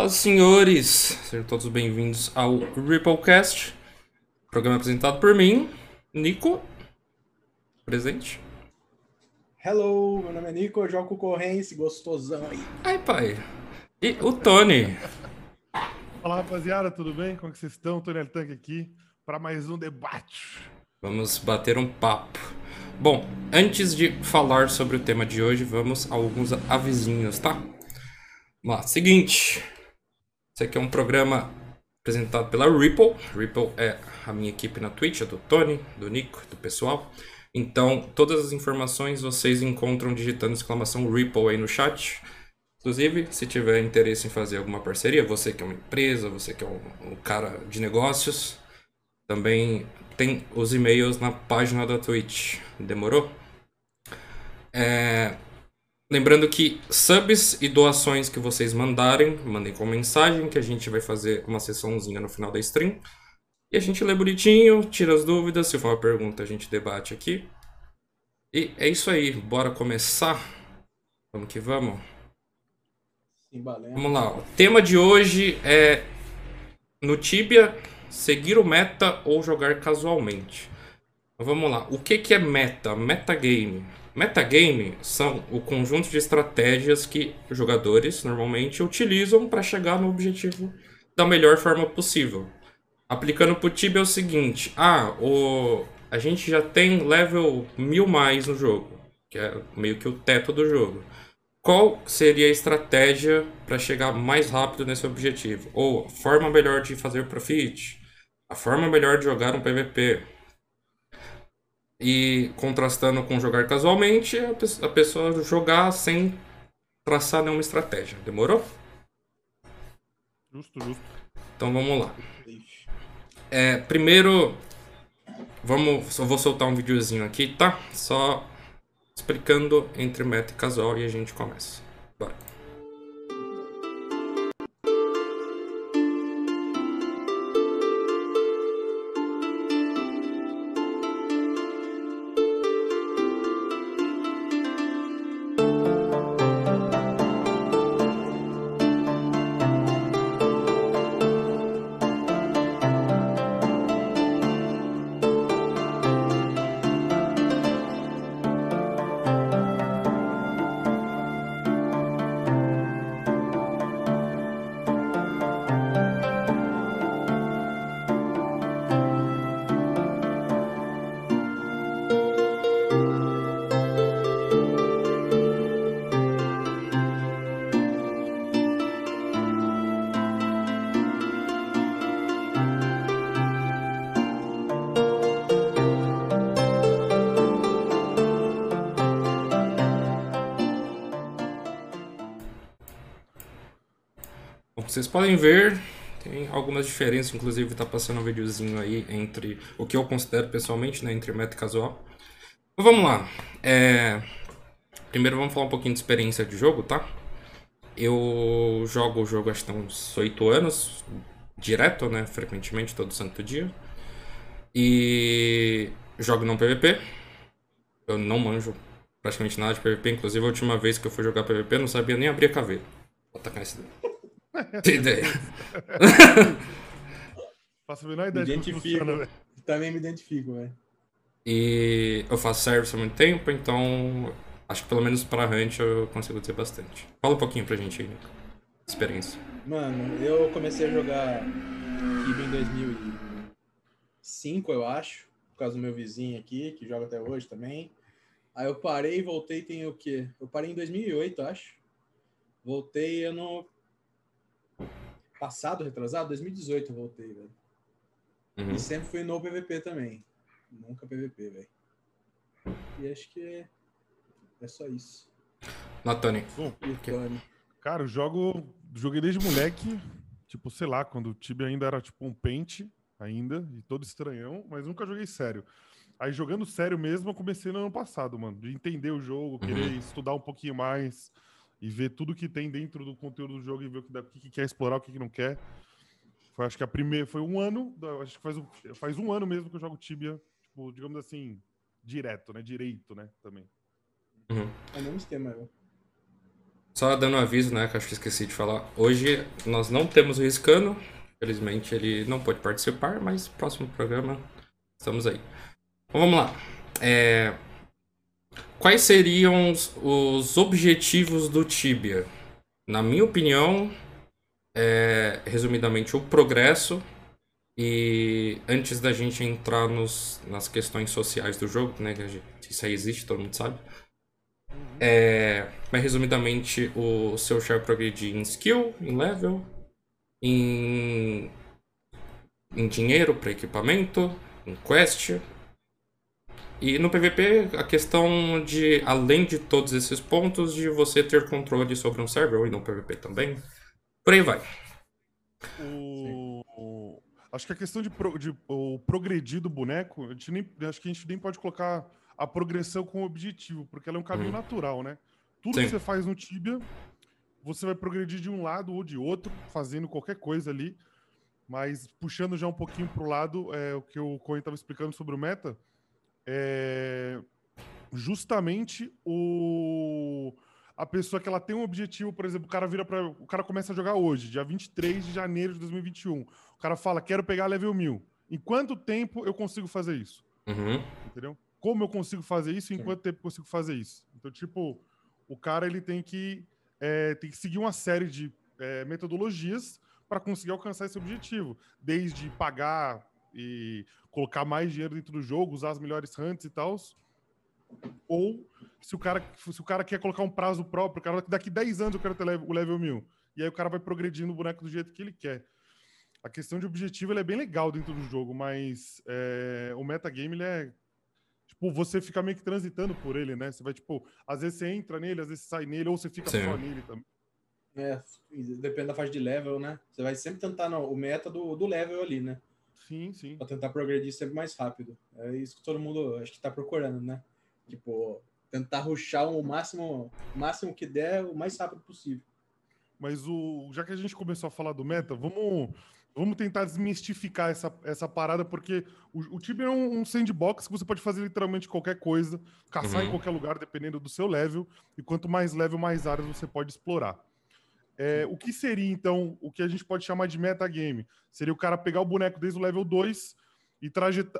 Fala, senhores! Sejam todos bem-vindos ao Ripplecast, programa apresentado por mim, Nico, presente. Hello, meu nome é Nico, eu jogo concorrência, gostosão aí. Ai, pai. E o Tony. Fala, rapaziada, tudo bem? Como é que vocês estão? Tony Tanque aqui para mais um debate. Vamos bater um papo. Bom, antes de falar sobre o tema de hoje, vamos a alguns avisinhos, tá? Vamos lá, seguinte. Esse aqui é um programa apresentado pela Ripple. Ripple é a minha equipe na Twitch, é do Tony, do Nico, do pessoal. Então, todas as informações vocês encontram digitando exclamação Ripple aí no chat. Inclusive, se tiver interesse em fazer alguma parceria, você que é uma empresa, você que é um, um cara de negócios, também tem os e-mails na página da Twitch. Demorou? É... Lembrando que subs e doações que vocês mandarem, mandem com mensagem, que a gente vai fazer uma sessãozinha no final da stream. E a gente lê bonitinho, tira as dúvidas, se for uma pergunta a gente debate aqui. E é isso aí, bora começar? Vamos que vamos. Vamos lá, o tema de hoje é no Tibia seguir o meta ou jogar casualmente. Então, vamos lá, o que, que é meta? Metagame. Metagame são o conjunto de estratégias que jogadores normalmente utilizam para chegar no objetivo da melhor forma possível. Aplicando para o Tibia é o seguinte: ah, o, a gente já tem level mil mais no jogo, que é meio que o teto do jogo. Qual seria a estratégia para chegar mais rápido nesse objetivo? Ou forma melhor de fazer profit? A forma melhor de jogar um PVP. E contrastando com jogar casualmente, a pessoa jogar sem traçar nenhuma estratégia. Demorou? Justo, justo. Então vamos lá. É, primeiro, vamos, só vou soltar um videozinho aqui, tá? Só explicando entre meta e casual e a gente começa. Bora. Podem ver, tem algumas diferenças, inclusive tá passando um videozinho aí entre o que eu considero pessoalmente, né, entre meta e casual. Mas vamos lá. É... Primeiro vamos falar um pouquinho de experiência de jogo, tá? Eu jogo o jogo tem uns 8 anos, direto, né, frequentemente, todo santo dia. E jogo não PVP. Eu não manjo praticamente nada de PVP, inclusive a última vez que eu fui jogar PVP eu não sabia nem abrir a caveira. Vou tacar esse daí. Tem ideia. Faço a menor ideia me de funciona, Também me identifico, velho. E eu faço service há muito tempo, então acho que pelo menos pra Hunt eu consigo dizer bastante. Fala um pouquinho pra gente aí, Nico. Experiência. Mano, eu comecei a jogar Kibe em 2005, eu acho, por causa do meu vizinho aqui, que joga até hoje também. Aí eu parei e voltei tem o quê? Eu parei em 2008, acho. Voltei, eu não passado, retrasado, 2018 eu voltei, velho. Uhum. E sempre fui no PVP também. Nunca PVP, velho. E acho que é, é só isso. Natani. Bom, cara, eu jogo. Joguei desde moleque. Tipo, sei lá, quando o Tibia ainda era tipo um pente, ainda, e todo estranhão, mas nunca joguei sério. Aí jogando sério mesmo, eu comecei no ano passado, mano. De entender o jogo, querer uhum. estudar um pouquinho mais e ver tudo que tem dentro do conteúdo do jogo e ver o que, dá, o que quer explorar, o que, não quer. Foi, acho que a primeira. Foi um ano. Acho que faz, faz um ano mesmo que eu jogo Tibia, tipo, digamos assim, direto, né? Direito, né? Também. Uhum. É o mesmo esquema, eu. Só dando um aviso, né, que acho que esqueci de falar. Hoje nós não temos o Riscano. Felizmente ele não pode participar, mas próximo programa estamos aí. Então, vamos lá. É... Quais seriam os objetivos do Tibia? Na minha opinião, é, resumidamente, o progresso. E antes da gente entrar nos, nas questões sociais do jogo, né? Que isso aí existe, todo mundo sabe. É, mas resumidamente, o seu char progredir em skill, em level, em, em dinheiro para equipamento, em quest. E no PVP, a questão de, além de todos esses pontos, de você ter controle sobre um server, e no PVP também. Por aí vai. O... Acho que a questão de, pro... de o progredir do boneco, a gente nem... acho que a gente nem pode colocar a progressão com objetivo, porque ela é um caminho hum. natural, né? Tudo Sim. que você faz no Tibia, você vai progredir de um lado ou de outro, fazendo qualquer coisa ali. Mas puxando já um pouquinho para o lado, é, o que o Cohen estava explicando sobre o meta, é justamente o a pessoa que ela tem um objetivo, por exemplo, o cara vira para o cara começa a jogar hoje, dia 23 de janeiro de 2021. O cara fala: "Quero pegar level 1000". Em quanto tempo eu consigo fazer isso? Uhum. Entendeu? Como eu consigo fazer isso? Em Sim. quanto tempo eu consigo fazer isso? Então, tipo, o cara ele tem que é, tem que seguir uma série de é, metodologias para conseguir alcançar esse objetivo, desde pagar e colocar mais dinheiro dentro do jogo, usar as melhores hunts e tal, ou se o cara se o cara quer colocar um prazo próprio, o cara daqui 10 anos eu quero ter o level 1000. E aí o cara vai progredindo o boneco do jeito que ele quer. A questão de objetivo é bem legal dentro do jogo, mas é, o metagame ele é tipo, você fica meio que transitando por ele, né? Você vai, tipo, às vezes você entra nele, às vezes você sai nele, ou você fica Sim. só nele também. É, depende da fase de level, né? Você vai sempre tentar no, o meta do, do level ali, né? Sim, sim. Pra tentar progredir sempre mais rápido. É isso que todo mundo acho que tá procurando, né? Tipo, tentar ruxar o máximo, o máximo que der, o mais rápido possível. Mas o, já que a gente começou a falar do meta, vamos Vamos tentar desmistificar essa, essa parada, porque o, o Tibia é um, um, sandbox que você pode fazer literalmente qualquer coisa, caçar uhum. em qualquer lugar, dependendo do seu level, e quanto mais level, mais áreas você pode explorar. É, o que seria, então, o que a gente pode chamar de metagame? Seria o cara pegar o boneco desde o level 2 e,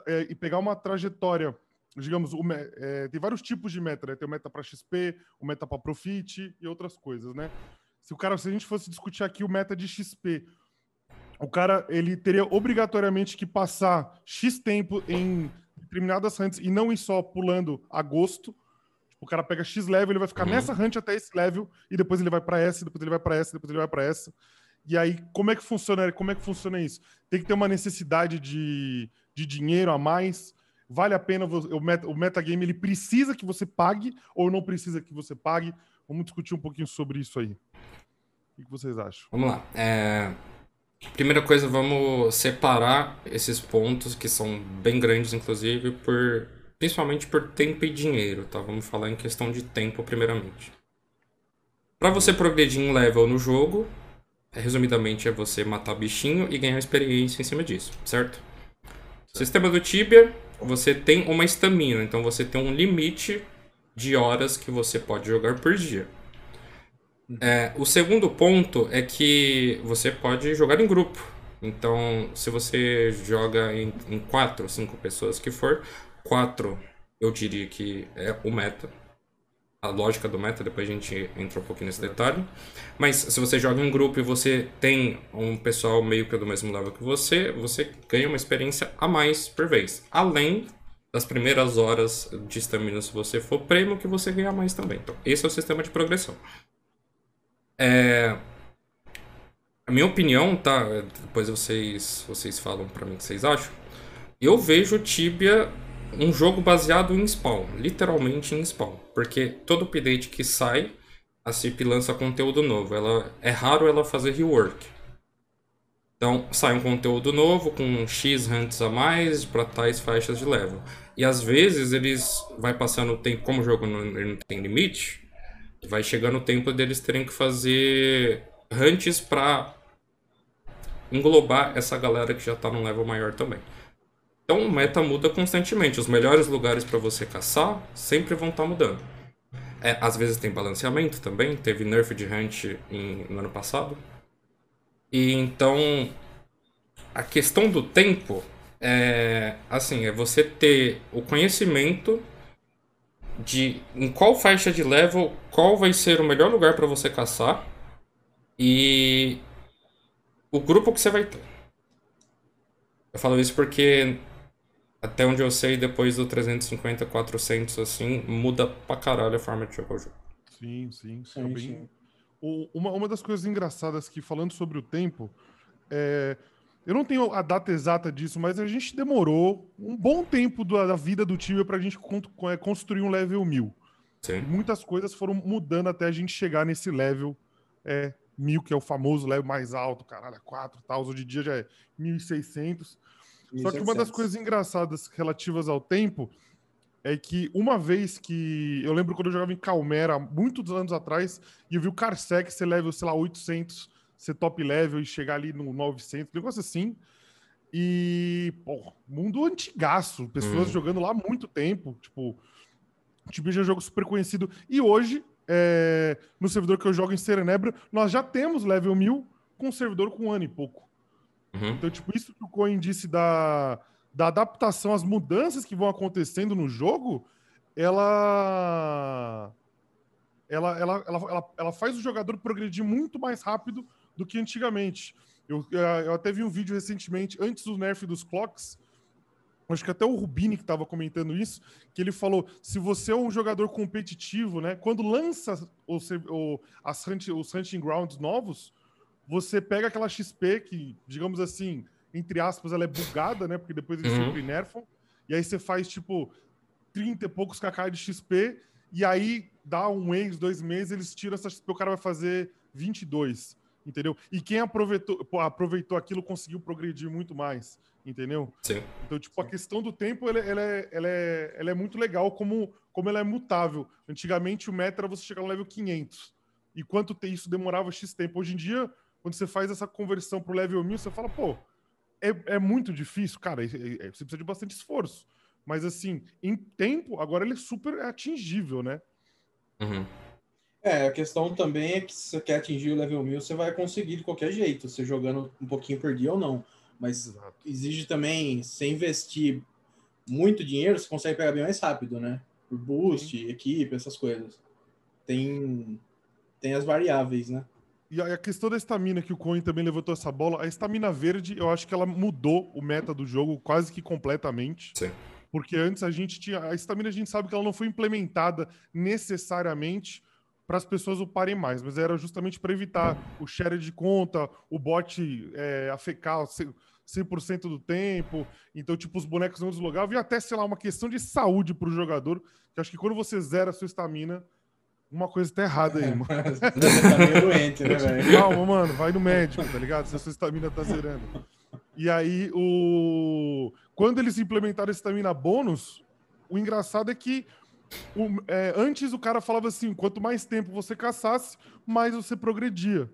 é, e pegar uma trajetória. Digamos, o, é, tem vários tipos de meta, né? Tem o meta para XP, o meta para Profit e outras coisas, né? Se o cara, se a gente fosse discutir aqui o meta de XP, o cara ele teria obrigatoriamente que passar X tempo em determinadas hunts e não ir só pulando agosto. O cara pega X level, ele vai ficar uhum. nessa hunt até esse level e depois ele vai para essa, depois ele vai para essa, depois ele vai para essa. E aí, como é que funciona? Como é que funciona isso? Tem que ter uma necessidade de, de dinheiro a mais. Vale a pena o, meta, o metagame ele precisa que você pague ou não precisa que você pague? Vamos discutir um pouquinho sobre isso aí. O que vocês acham? Vamos lá. É, Primeira coisa, vamos separar esses pontos que são bem grandes, inclusive, por principalmente por tempo e dinheiro, tá? Vamos falar em questão de tempo primeiramente. Para você progredir em level no jogo, resumidamente é você matar bichinho e ganhar experiência em cima disso, certo? certo. Sistema do Tibia, você tem uma estamina, então você tem um limite de horas que você pode jogar por dia. É, o segundo ponto é que você pode jogar em grupo. Então, se você joga em, em quatro, cinco pessoas que for, quatro eu diria que é o meta. A lógica do meta, depois a gente entra um pouquinho nesse detalhe. Mas se você joga em grupo e você tem um pessoal meio que do mesmo level que você, você ganha uma experiência a mais por vez. Além das primeiras horas de estamina, se você for prêmio, que você ganha mais também. Então, esse é o sistema de progressão. É... A minha opinião, tá? Depois vocês, vocês falam para mim o que vocês acham. Eu vejo Tibia um jogo baseado em spawn, literalmente em spawn, porque todo update que sai, a CIP lança conteúdo novo. Ela é raro ela fazer rework. Então, sai um conteúdo novo com X hunts a mais para tais faixas de level. E às vezes eles vai passando o tempo, como o jogo não, não tem limite, vai chegando o tempo deles terem que fazer hunts para englobar essa galera que já tá num level maior também. Então meta muda constantemente. Os melhores lugares para você caçar sempre vão estar tá mudando. É, às vezes tem balanceamento também, teve nerf de hunt em, no ano passado. E então a questão do tempo é assim, é você ter o conhecimento de em qual faixa de level qual vai ser o melhor lugar para você caçar e o grupo que você vai ter. Eu falo isso porque até onde eu sei, depois do 350, 400, assim, muda pra caralho a forma de jogar o jogo. Sim, sim. sim, é bem... sim. O, uma, uma das coisas engraçadas que, falando sobre o tempo, é... eu não tenho a data exata disso, mas a gente demorou um bom tempo da, da vida do time pra gente é, construir um level 1000. Sim. Muitas coisas foram mudando até a gente chegar nesse level é, 1000, que é o famoso level mais alto, caralho, 4 e tal. Hoje em dia já é 1600. Só que uma das coisas engraçadas relativas ao tempo é que uma vez que. Eu lembro quando eu jogava em Calmera, muitos anos atrás, e eu vi o Carsec ser level, sei lá, 800, ser top level e chegar ali no 900, negócio assim. E, pô, mundo antigaço, pessoas hum. jogando lá há muito tempo. Tipo, tipo, já é um jogo super conhecido. E hoje, é, no servidor que eu jogo em Serenebra, nós já temos level 1000 com um servidor com um ano e pouco. Uhum. Então, tipo, isso que o Cohen disse da, da adaptação às mudanças que vão acontecendo no jogo, ela, ela, ela, ela, ela, ela faz o jogador progredir muito mais rápido do que antigamente. Eu, eu até vi um vídeo recentemente, antes do nerf dos clocks, acho que até o Rubini que estava comentando isso, que ele falou: se você é um jogador competitivo, né, quando lança o, o, as, os hunting grounds novos, você pega aquela XP que, digamos assim, entre aspas, ela é bugada, né? Porque depois eles uhum. sempre nerfam. E aí você faz, tipo, 30 e poucos kk de XP. E aí dá um mês, dois meses, eles tiram essa XP, o cara vai fazer 22. Entendeu? E quem aproveitou, aproveitou aquilo conseguiu progredir muito mais. Entendeu? Sim. Então, tipo, a questão do tempo, ela, ela, é, ela, é, ela é muito legal como, como ela é mutável. Antigamente, o meta era você chegar no level 500. E quanto isso demorava X tempo. Hoje em dia, quando você faz essa conversão pro level 1000, você fala, pô, é, é muito difícil, cara, é, é, você precisa de bastante esforço. Mas assim, em tempo, agora ele é super atingível, né? Uhum. É, a questão também é que se você quer atingir o level 1000, você vai conseguir de qualquer jeito, você jogando um pouquinho por dia ou não. Mas Exato. exige também, se investir muito dinheiro, você consegue pegar bem mais rápido, né? Por boost, Sim. equipe, essas coisas. Tem, tem as variáveis, né? E a questão da estamina, que o Coin também levantou essa bola, a estamina verde, eu acho que ela mudou o meta do jogo quase que completamente. Sim. Porque antes a gente tinha. A estamina a gente sabe que ela não foi implementada necessariamente para as pessoas uparem mais, mas era justamente para evitar o share de conta, o bot é, afecar 100% do tempo. Então, tipo, os bonecos não deslogavam. E até, sei lá, uma questão de saúde para o jogador. Que acho que quando você zera a sua estamina, uma coisa tá errada aí, mano. tá meio doente, né, velho? Calma, mano, vai no médico, tá ligado? Se a sua estamina tá zerando. E aí, o... quando eles implementaram a estamina bônus, o engraçado é que o, é, antes o cara falava assim: quanto mais tempo você caçasse, mais você progredia.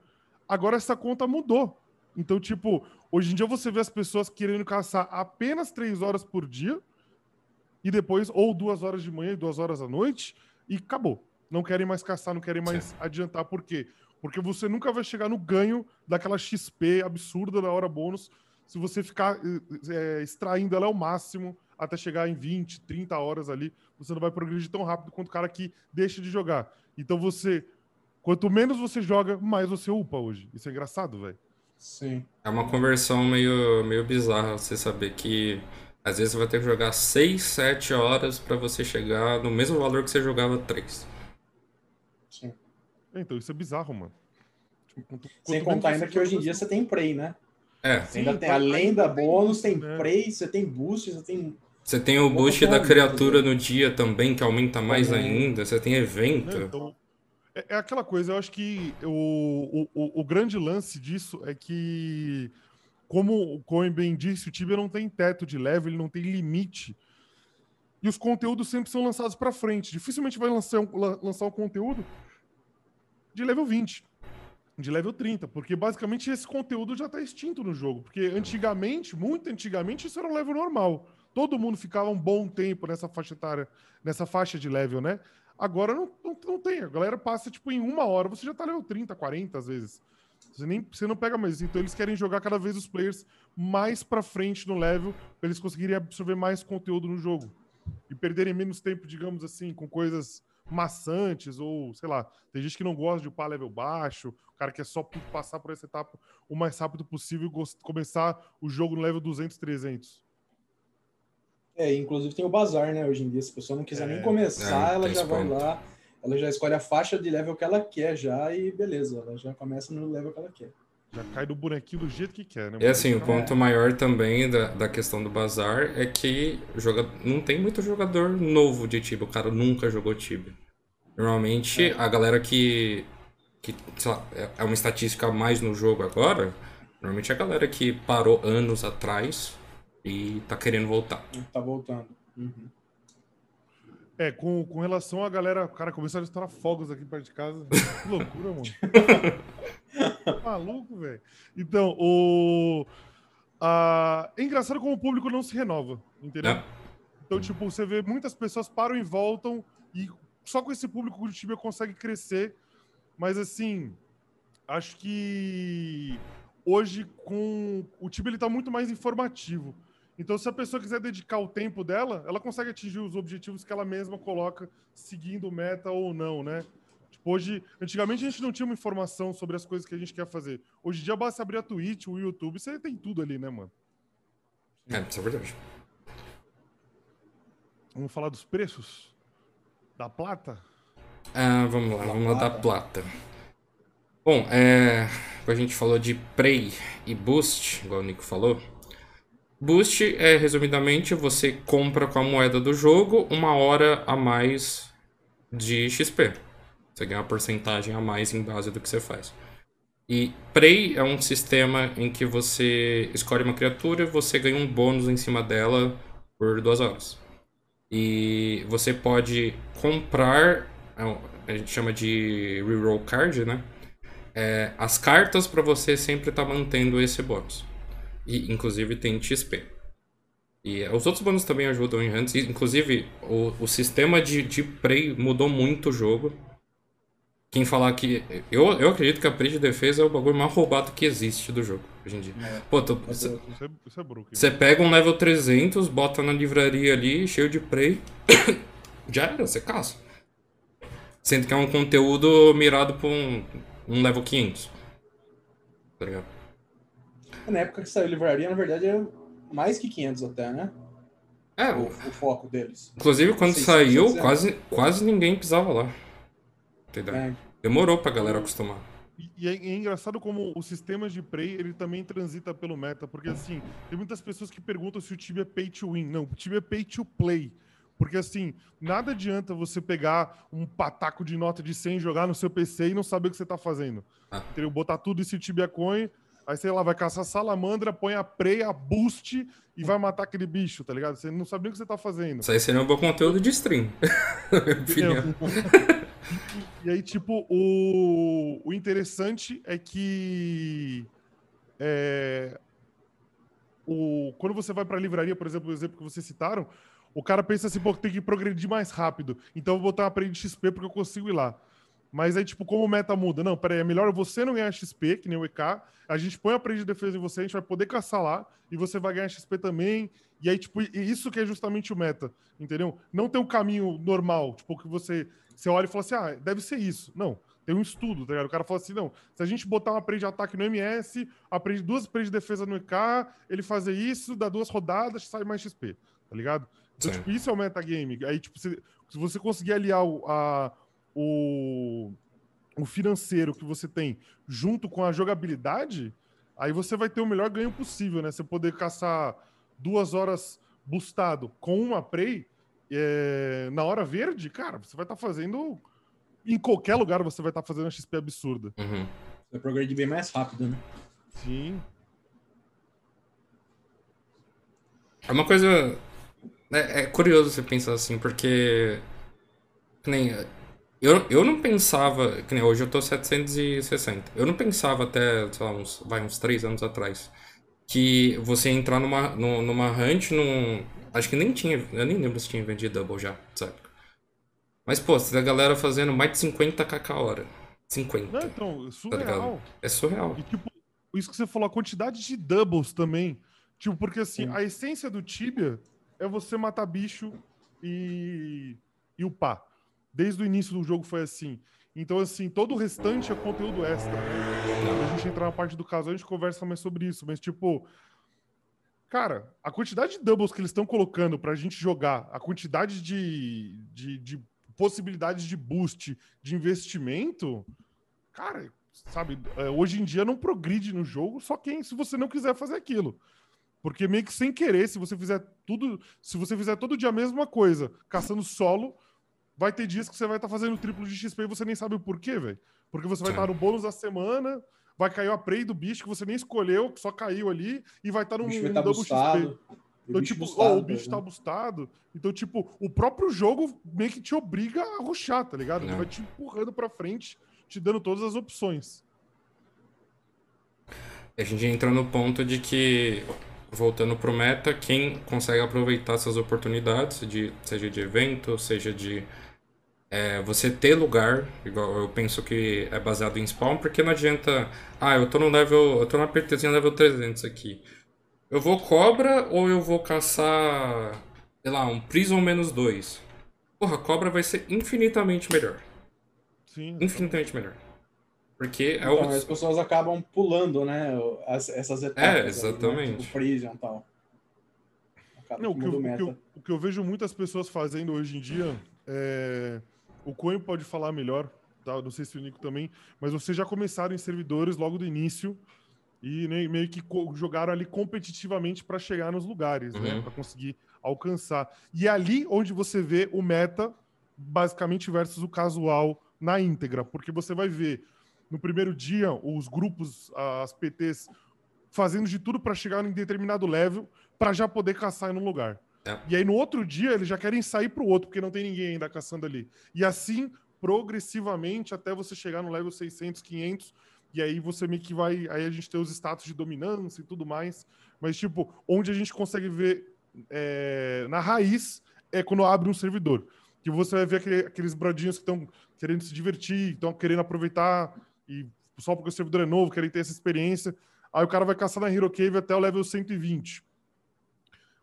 Agora essa conta mudou. Então, tipo, hoje em dia você vê as pessoas querendo caçar apenas três horas por dia, e depois, ou duas horas de manhã e duas horas à noite, e acabou não querem mais caçar, não querem mais Sim. adiantar. Por quê? Porque você nunca vai chegar no ganho daquela XP absurda da hora bônus se você ficar é, extraindo ela ao máximo até chegar em 20, 30 horas ali. Você não vai progredir tão rápido quanto o cara que deixa de jogar. Então você. Quanto menos você joga, mais você upa hoje. Isso é engraçado, velho. Sim. É uma conversão meio, meio bizarra você saber que às vezes você vai ter que jogar 6, 7 horas para você chegar no mesmo valor que você jogava 3. É, então, isso é bizarro, mano. Tipo, quanto, Sem contar ainda que hoje em dia você tem Prey, né? É. Você ainda tem, além da bônus, tem né? Prey, você tem boost, você tem. Você tem o boost da criatura no dia também, que aumenta mais ainda. Você tem evento. É, então, é, é, aquela coisa, eu acho que o, o, o, grande lance disso é que, como o Cohen bem disse, o Tibia não tem teto de level, ele não tem limite. E os conteúdos sempre são lançados para frente. Dificilmente vai lançar um, lançar um conteúdo de level 20, de level 30, porque basicamente esse conteúdo já está extinto no jogo. Porque antigamente, muito antigamente, isso era um level normal. todo mundo ficava um bom tempo nessa faixa etária, nessa faixa de level, né? Agora não, não, não tem. A galera passa, tipo, em uma hora, você já tá level 30, 40 às vezes. Você, nem, você não pega mais. Então eles querem jogar cada vez os players mais pra frente no level, pra eles conseguirem absorver mais conteúdo no jogo. E perderem menos tempo, digamos assim, com coisas maçantes, ou sei lá, tem gente que não gosta de upar level baixo, o cara quer só passar por essa etapa o mais rápido possível e começar o jogo no level 200, 300. É, inclusive tem o bazar, né, hoje em dia, se a pessoa não quiser é, nem começar, é, ela já vai lá, ela já escolhe a faixa de level que ela quer já e beleza, ela já começa no level que ela quer. Já cai do bonequinho do jeito que quer, né? E assim, o ponto é. maior também da, da questão do bazar é que joga... não tem muito jogador novo de Tibia. O cara nunca jogou Tibia. Normalmente, é. a galera que, que lá, é, é uma estatística a mais no jogo agora, normalmente é a galera que parou anos atrás e tá querendo voltar. Tá voltando. Uhum. É, com, com relação à galera, cara, começaram a estourar fogos aqui perto de casa. Que loucura, mano. Maluco, velho. Então, o. A... É engraçado como o público não se renova, entendeu? É. Então, tipo, você vê muitas pessoas param e voltam, e só com esse público o Tibia consegue crescer. Mas, assim, acho que hoje com o Tibia ele tá muito mais informativo. Então, se a pessoa quiser dedicar o tempo dela, ela consegue atingir os objetivos que ela mesma coloca, seguindo meta ou não, né? Hoje, antigamente a gente não tinha uma informação sobre as coisas que a gente quer fazer. Hoje em dia basta abrir a Twitch, o YouTube, você tem tudo ali, né, mano? É, isso é verdade. Vamos falar dos preços? Da plata? Ah, vamos lá, da vamos lá da plata. Bom, é, a gente falou de Prey e Boost, igual o Nico falou. Boost é, resumidamente, você compra com a moeda do jogo uma hora a mais de XP. Você ganha uma porcentagem a mais em base do que você faz. E Prey é um sistema em que você escolhe uma criatura e você ganha um bônus em cima dela por duas horas. E você pode comprar, é a gente chama de reroll card, né? É, as cartas para você sempre estar tá mantendo esse bônus. E inclusive tem XP. E os outros bônus também ajudam em Hunts. Inclusive, o, o sistema de, de Prey mudou muito o jogo. Quem falar que. Eu, eu acredito que a Prey de defesa é o bagulho mais roubado que existe do jogo hoje em dia. É. Pô, tu, você, é, você pega um level 300, bota na livraria ali, cheio de Prey. já era, você caça. Sendo que é um conteúdo mirado pra um, um level 500. Tá ligado? Na época que saiu livraria, na verdade, é mais que 500 até, né? É, o, o foco deles. Inclusive, quando 600, saiu, 600. quase, quase ninguém pisava lá. Entendeu? É. Demorou pra galera acostumar. E é, é, engraçado como o sistema de Prey, ele também transita pelo meta, porque assim, tem muitas pessoas que perguntam se o time é pay to win. Não, o time é pay to play. Porque assim, nada adianta você pegar um pataco de nota de 100, jogar no seu PC e não saber o que você tá fazendo. Ah. Entendeu? Botar tudo esse Tibia Coin, Aí, sei lá, vai caçar salamandra, põe a preia, boost e vai matar aquele bicho, tá ligado? Você não sabe nem o que você tá fazendo. Isso aí seria um bom conteúdo de stream. e aí, tipo, o, o interessante é que. É, o, quando você vai pra livraria, por exemplo, o exemplo que vocês citaram, o cara pensa assim, pô, tem que progredir mais rápido. Então eu vou botar uma prenda de XP porque eu consigo ir lá. Mas aí, tipo, como meta muda? Não, peraí, é melhor você não ganhar XP, que nem o EK. A gente põe a prenda de defesa em você, a gente vai poder caçar lá e você vai ganhar XP também. E aí, tipo, isso que é justamente o meta, entendeu? Não tem um caminho normal, tipo, que você, você olha e fala assim, ah, deve ser isso. Não, tem um estudo, tá ligado? O cara fala assim, não, se a gente botar uma prenda de ataque no MS, a prenda, duas prendas de defesa no EK, ele fazer isso, dá duas rodadas, sai mais XP, tá ligado? Então, Sim. tipo, isso é o metagame. Aí, tipo, se, se você conseguir aliar o, a, o, o financeiro que você tem junto com a jogabilidade, aí você vai ter o melhor ganho possível, né? Você poder caçar duas horas bustado com uma prey é, na hora verde, cara, você vai estar tá fazendo. Em qualquer lugar você vai estar tá fazendo uma XP absurda. Uhum. Vai progredir bem mais rápido, né? Sim. É uma coisa. É, é curioso você pensar assim, porque. Nem, eu, eu não pensava, que nem hoje eu tô 760. Eu não pensava até, sei lá, uns, vai, uns 3 anos atrás, que você entrar numa, numa hunt, num. Acho que nem tinha. Eu nem lembro se tinha vendido double já, sabe? Mas, pô, a galera fazendo mais de 50 kk a hora. 50. Não, então, é surreal. Tá é surreal. E, tipo, isso que você falou, a quantidade de doubles também. Tipo, porque assim, Sim. a essência do Tibia é você matar bicho e, e upar. Desde o início do jogo foi assim. Então, assim, todo o restante é conteúdo extra. Né? A gente entrar na parte do caso, a gente conversa mais sobre isso. Mas, tipo, cara, a quantidade de doubles que eles estão colocando pra gente jogar, a quantidade de, de, de possibilidades de boost, de investimento, cara, sabe, é, hoje em dia não progride no jogo só quem, se você não quiser fazer aquilo. Porque meio que sem querer, se você fizer tudo, se você fizer todo dia a mesma coisa, caçando solo, vai ter dias que você vai estar tá fazendo triplo de XP e você nem sabe o porquê, velho. Porque você vai estar tá no bônus da semana, vai cair a prey do bicho que você nem escolheu, que só caiu ali, e vai estar tá um tá double XP. Então, tipo, bustado, oh, o bicho tá bustado. Então, tipo, o próprio jogo meio que te obriga a ruxar, tá ligado? Ele vai te empurrando pra frente, te dando todas as opções. A gente entra no ponto de que, voltando pro meta, quem consegue aproveitar essas oportunidades, de, seja de evento, seja de é, você ter lugar, igual eu penso que é baseado em spawn, porque não adianta, ah, eu tô no level, eu tô na PTzinha level 300 aqui. Eu vou cobra ou eu vou caçar, sei lá, um Prison menos 2? Porra, cobra vai ser infinitamente melhor. Sim. Infinitamente melhor. Porque é então, o... as pessoas acabam pulando, né? As, essas etapas. É, exatamente. Aí, né? O Prison e tal. Não, o, que eu, o, que eu, o que eu vejo muitas pessoas fazendo hoje em dia é. O Coen pode falar melhor, tá? Não sei se o Nico também, mas vocês já começaram em servidores logo do início e né, meio que jogaram ali competitivamente para chegar nos lugares, né, uhum. né? Para conseguir alcançar. E é ali onde você vê o meta, basicamente, versus o casual na íntegra, porque você vai ver no primeiro dia os grupos, as PTs, fazendo de tudo para chegar em determinado level para já poder caçar em um lugar. É. E aí no outro dia eles já querem sair para o outro, porque não tem ninguém ainda caçando ali. E assim, progressivamente, até você chegar no level 600, 500, e aí você meio que vai. Aí a gente tem os status de dominância e tudo mais. Mas, tipo, onde a gente consegue ver é, na raiz é quando abre um servidor. Que você vai ver aquele, aqueles brodinhos que estão querendo se divertir, estão querendo aproveitar, e só porque o servidor é novo, querem ter essa experiência. Aí o cara vai caçar na Hero Cave até o level 120.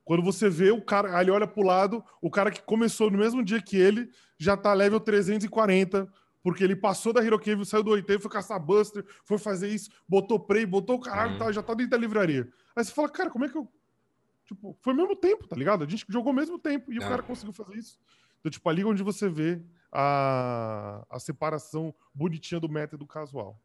Quando você vê o cara, aí ele olha pro lado, o cara que começou no mesmo dia que ele já tá level 340, porque ele passou da Hero Cave, saiu do 80, foi caçar Buster, foi fazer isso, botou Prey, botou o caralho, uhum. tá, já tá dentro da livraria. Aí você fala, cara, como é que eu. Tipo, foi o mesmo tempo, tá ligado? A gente jogou ao mesmo tempo e o cara conseguiu fazer isso. Então, tipo, ali onde você vê a, a separação bonitinha do meta e do casual.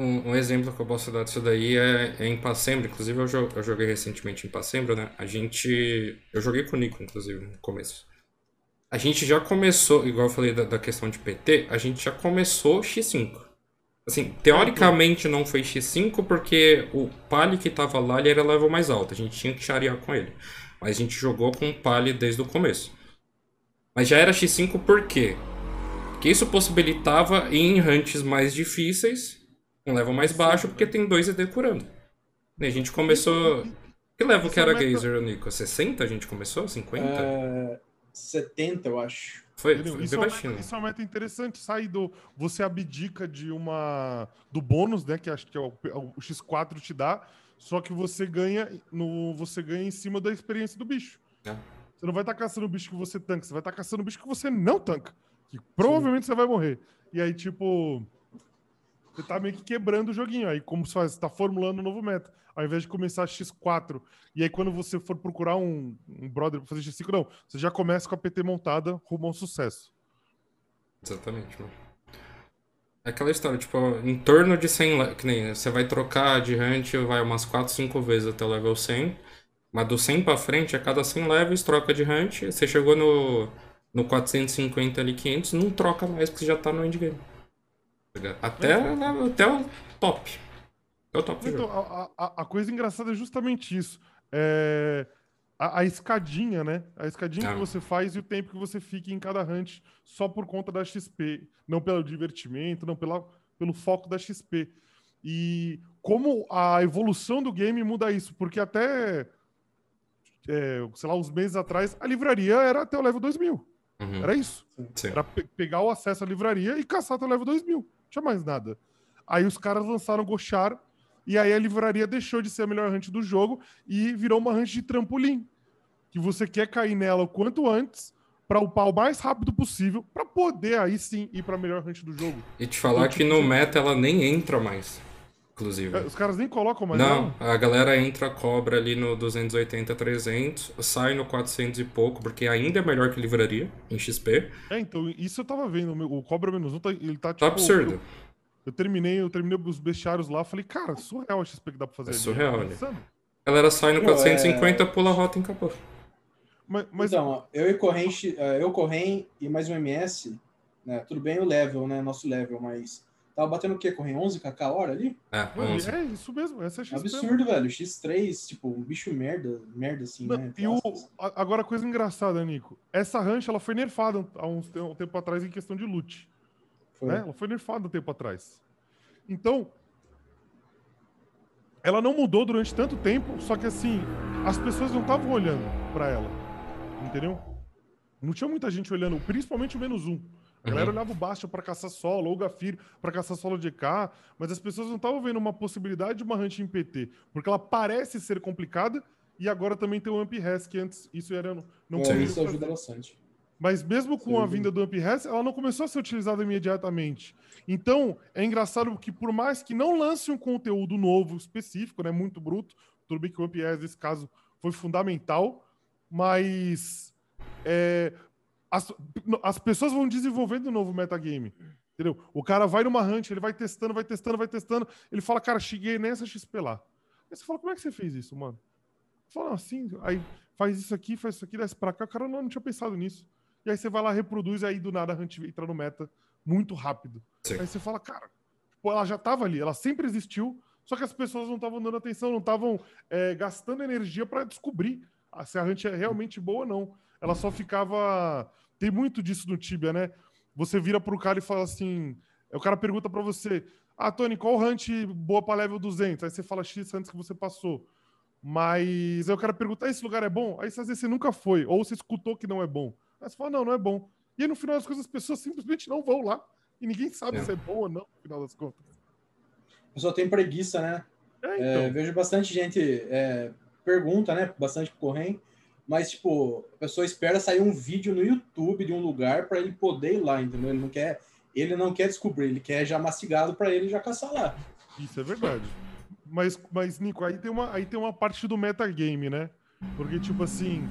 Um, um, exemplo que eu posso dar disso daí é, é em Passembra. Inclusive, eu, eu, joguei recentemente em Passembra, né? A gente. Eu joguei com o Nico, inclusive, no começo a gente já começou, igual eu falei da, da, questão de PT, a gente já começou X5. Assim, teoricamente não foi X5 porque o Pali que tava lá ele era level mais alto, a gente tinha que charear com ele. Mas a gente jogou com o Pali desde o começo. Mas já era X5 por quê? Porque isso possibilitava ir em hunts mais difíceis, um level mais baixo, porque tem dois ED curando. E a gente começou. Que level que era Gazer, Nico? 60 a gente começou? 50? É... 70, eu acho. Foi, foi isso, é meta, isso é uma meta interessante. Sai do. Você abdica de uma. do bônus, né? Que acho que é o, o X4 te dá. Só que você ganha no. Você ganha em cima da experiência do bicho. É. Você não vai estar tá caçando o bicho que você tanca, você vai estar tá caçando o bicho que você não tanca. Que provavelmente Sim. você vai morrer. E aí, tipo. Você tá meio que quebrando o joguinho. Aí, como você faz? Você tá formulando um novo meta. Ao invés de começar X4. E aí, quando você for procurar um, um brother pra fazer X5, não. Você já começa com a PT montada rumo ao sucesso. Exatamente, mano. É aquela história, tipo, em torno de 100... Que nem você vai trocar de hunt, vai umas 4, 5 vezes até o level 100. Mas do 100 pra frente, a cada 100 levels, troca de hunt. Você chegou no, no 450 ali, 500, não troca mais, porque você já tá no endgame. Até, é. até o top. É o top então, a, a, a, coisa engraçada é justamente isso. É, a, a, escadinha, né? A escadinha ah. que você faz e o tempo que você fica em cada hunt só por conta da XP. Não pelo divertimento, não pela, pelo foco da XP. E como a evolução do game muda isso, porque até, é, sei lá, uns meses atrás, a livraria era até o level 2000. Uhum. Era isso. Sim. Era pe pegar o acesso à livraria e caçar até o level 2000. Não tinha mais nada. Aí os caras lançaram Gochar, e aí a livraria deixou de ser a melhor hunt do jogo e virou uma hunt de trampolim. Que você quer cair nela o quanto antes para upar o mais rápido possível para poder aí sim ir para a melhor hunt do jogo. E te falar então, que no meta ela nem entra mais inclusive. É, os caras nem colocam mais. Não, não, a galera entra, cobra ali no 280, 300, sai no 400 e pouco, porque ainda é melhor que livraria em XP. É, então, isso eu tava vendo. O cobra menos um, tá, ele tá tipo. Tá absurdo. Eu, eu, terminei, eu terminei os bestiários lá, falei, cara, surreal a XP que dá pra fazer. É ali. surreal, né? A galera sai no 450, é... pula a rota e acabou. Mas, mas... Então, eu e Corrente, é, eu Correm e mais um MS, né? Tudo bem o level, né? Nosso level, mas Tava batendo o quê? Correndo 11 kk a hora ali? É, 11. é isso mesmo, essa é XP. Absurdo, velho. X3, tipo, um bicho merda, merda assim, Não, né? E o, agora, coisa engraçada, Nico. Essa rancha, ela foi nerfada há uns, um tempo atrás em questão de loot. Foi. Né? Ela foi nerfada um tempo atrás. Então, ela não mudou durante tanto tempo, só que assim, as pessoas não estavam olhando para ela. Entendeu? Não tinha muita gente olhando, principalmente o menos um. A galera uhum. olhava o Bastion para caçar solo, ou o Gafir para caçar solo de EK, mas as pessoas não estavam vendo uma possibilidade de uma hunt em PT, porque ela parece ser complicada e agora também tem o Amp Res, que antes isso era não, não é, isso ajuda bastante. Mas mesmo com Sim. a vinda do Amp Res, ela não começou a ser utilizada imediatamente. Então, é engraçado que por mais que não lance um conteúdo novo específico, né, muito bruto, tudo bem que o Amp Res nesse caso foi fundamental, mas é, as, as pessoas vão desenvolvendo um novo metagame. Entendeu? O cara vai numa hunt, ele vai testando, vai testando, vai testando. Ele fala, cara, cheguei nessa XP lá. Aí você fala, como é que você fez isso, mano? Fala assim, aí faz isso aqui, faz isso aqui, desce pra cá. O cara não, não tinha pensado nisso. E aí você vai lá, reproduz, aí do nada a hunt entra no meta muito rápido. Sim. Aí você fala, cara, pô, ela já tava ali, ela sempre existiu, só que as pessoas não estavam dando atenção, não estavam é, gastando energia para descobrir se a hunt é realmente boa ou não. Ela só ficava tem muito disso no Tibia, né? Você vira pro cara e fala assim. O cara pergunta para você: Ah, Tony, qual hunt boa para level 200? Aí você fala X antes que você passou. Mas aí o cara pergunta: ah, Esse lugar é bom? Aí às vezes você nunca foi, ou você escutou que não é bom. Aí você fala: Não, não é bom. E aí no final das coisas as pessoas simplesmente não vão lá. E ninguém sabe é. se é bom ou não, no final das contas. A pessoa tem preguiça, né? É, é então. é, vejo bastante gente é, pergunta, né? Bastante correndo mas, tipo, a pessoa espera sair um vídeo no YouTube de um lugar para ele poder ir lá, entendeu? Ele não quer, ele não quer descobrir, ele quer já mastigado para ele já caçar lá. Isso é verdade. Mas, mas Nico, aí tem uma, aí tem uma parte do metagame, né? Porque, tipo assim,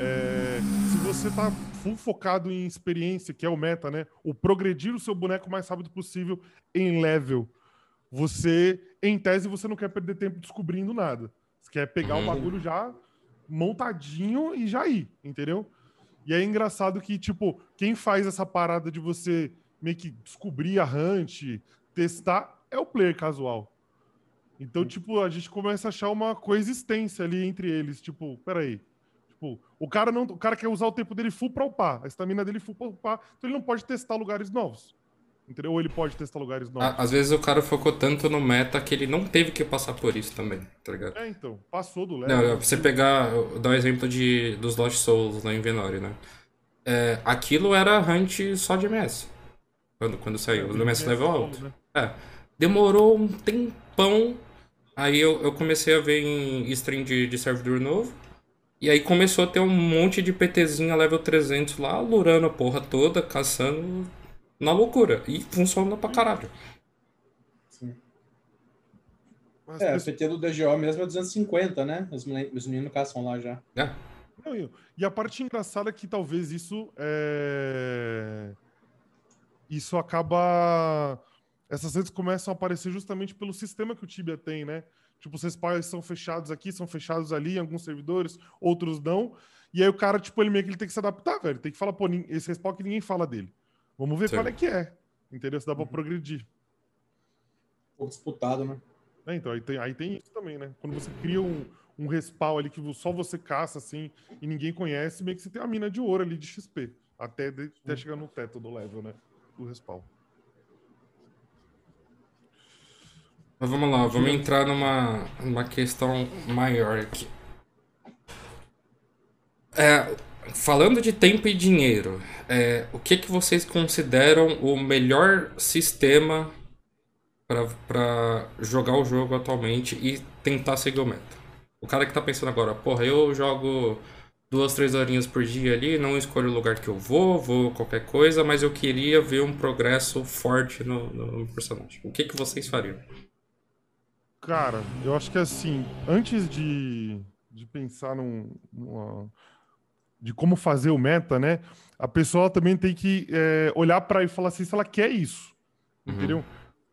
é, se você tá full focado em experiência, que é o meta, né? O progredir o seu boneco o mais rápido possível em level. Você, em tese, você não quer perder tempo descobrindo nada. Quer pegar uhum. o bagulho já montadinho e já ir, entendeu? E é engraçado que, tipo, quem faz essa parada de você meio que descobrir a hunt, testar, é o player casual. Então, tipo, a gente começa a achar uma coexistência ali entre eles. Tipo, peraí. Tipo, o cara não, o cara quer usar o tempo dele full pra upar, a estamina dele full pra upar, então ele não pode testar lugares novos. Entendeu? Ou ele pode testar lugares novos. Às vezes o cara focou tanto no meta que ele não teve que passar por isso também, tá ligado? É, então. Passou do level. Não, você pegar, dar o um exemplo de, dos Lost Souls lá em Venori, né? É, aquilo era hunt só de MS. Quando, quando saiu, é, o MS level alto. Né? É. Demorou um tempão. Aí eu, eu comecei a ver em stream de, de servidor novo. E aí começou a ter um monte de PTzinha level 300 lá, lurando a porra toda, caçando na loucura. E funciona pra caralho. Sim. é, a PT do DGO mesmo é 250, né? Os meninos, os meninos caçam lá já. É. E a parte engraçada é que talvez isso é... Isso acaba... Essas redes começam a aparecer justamente pelo sistema que o Tibia tem, né? Tipo, os respawns são fechados aqui, são fechados ali, em alguns servidores, outros não. E aí o cara, tipo, ele meio que ele tem que se adaptar, velho. Tem que falar, pô, esse respawn que ninguém fala dele. Vamos ver Sim. qual é que é. Entendeu? Se dá pra uhum. progredir. Um pouco disputado, né? É, então, aí tem, aí tem isso também, né? Quando você cria um, um respawn ali que só você caça, assim, e ninguém conhece, meio que você tem a mina de ouro ali de XP. Até, de, até chegar no teto do level, né? Do respawn. Mas vamos lá, vamos entrar numa, numa questão maior aqui. É, falando de tempo e dinheiro, é, o que, que vocês consideram o melhor sistema para jogar o jogo atualmente e tentar seguir o meta? O cara que tá pensando agora, porra, eu jogo duas, três horinhas por dia ali, não escolho o lugar que eu vou, vou qualquer coisa, mas eu queria ver um progresso forte no, no personagem. O que, que vocês fariam? Cara, eu acho que assim, antes de, de pensar num, numa, de como fazer o meta, né? A pessoa também tem que é, olhar para e falar assim se ela quer isso, uhum. entendeu?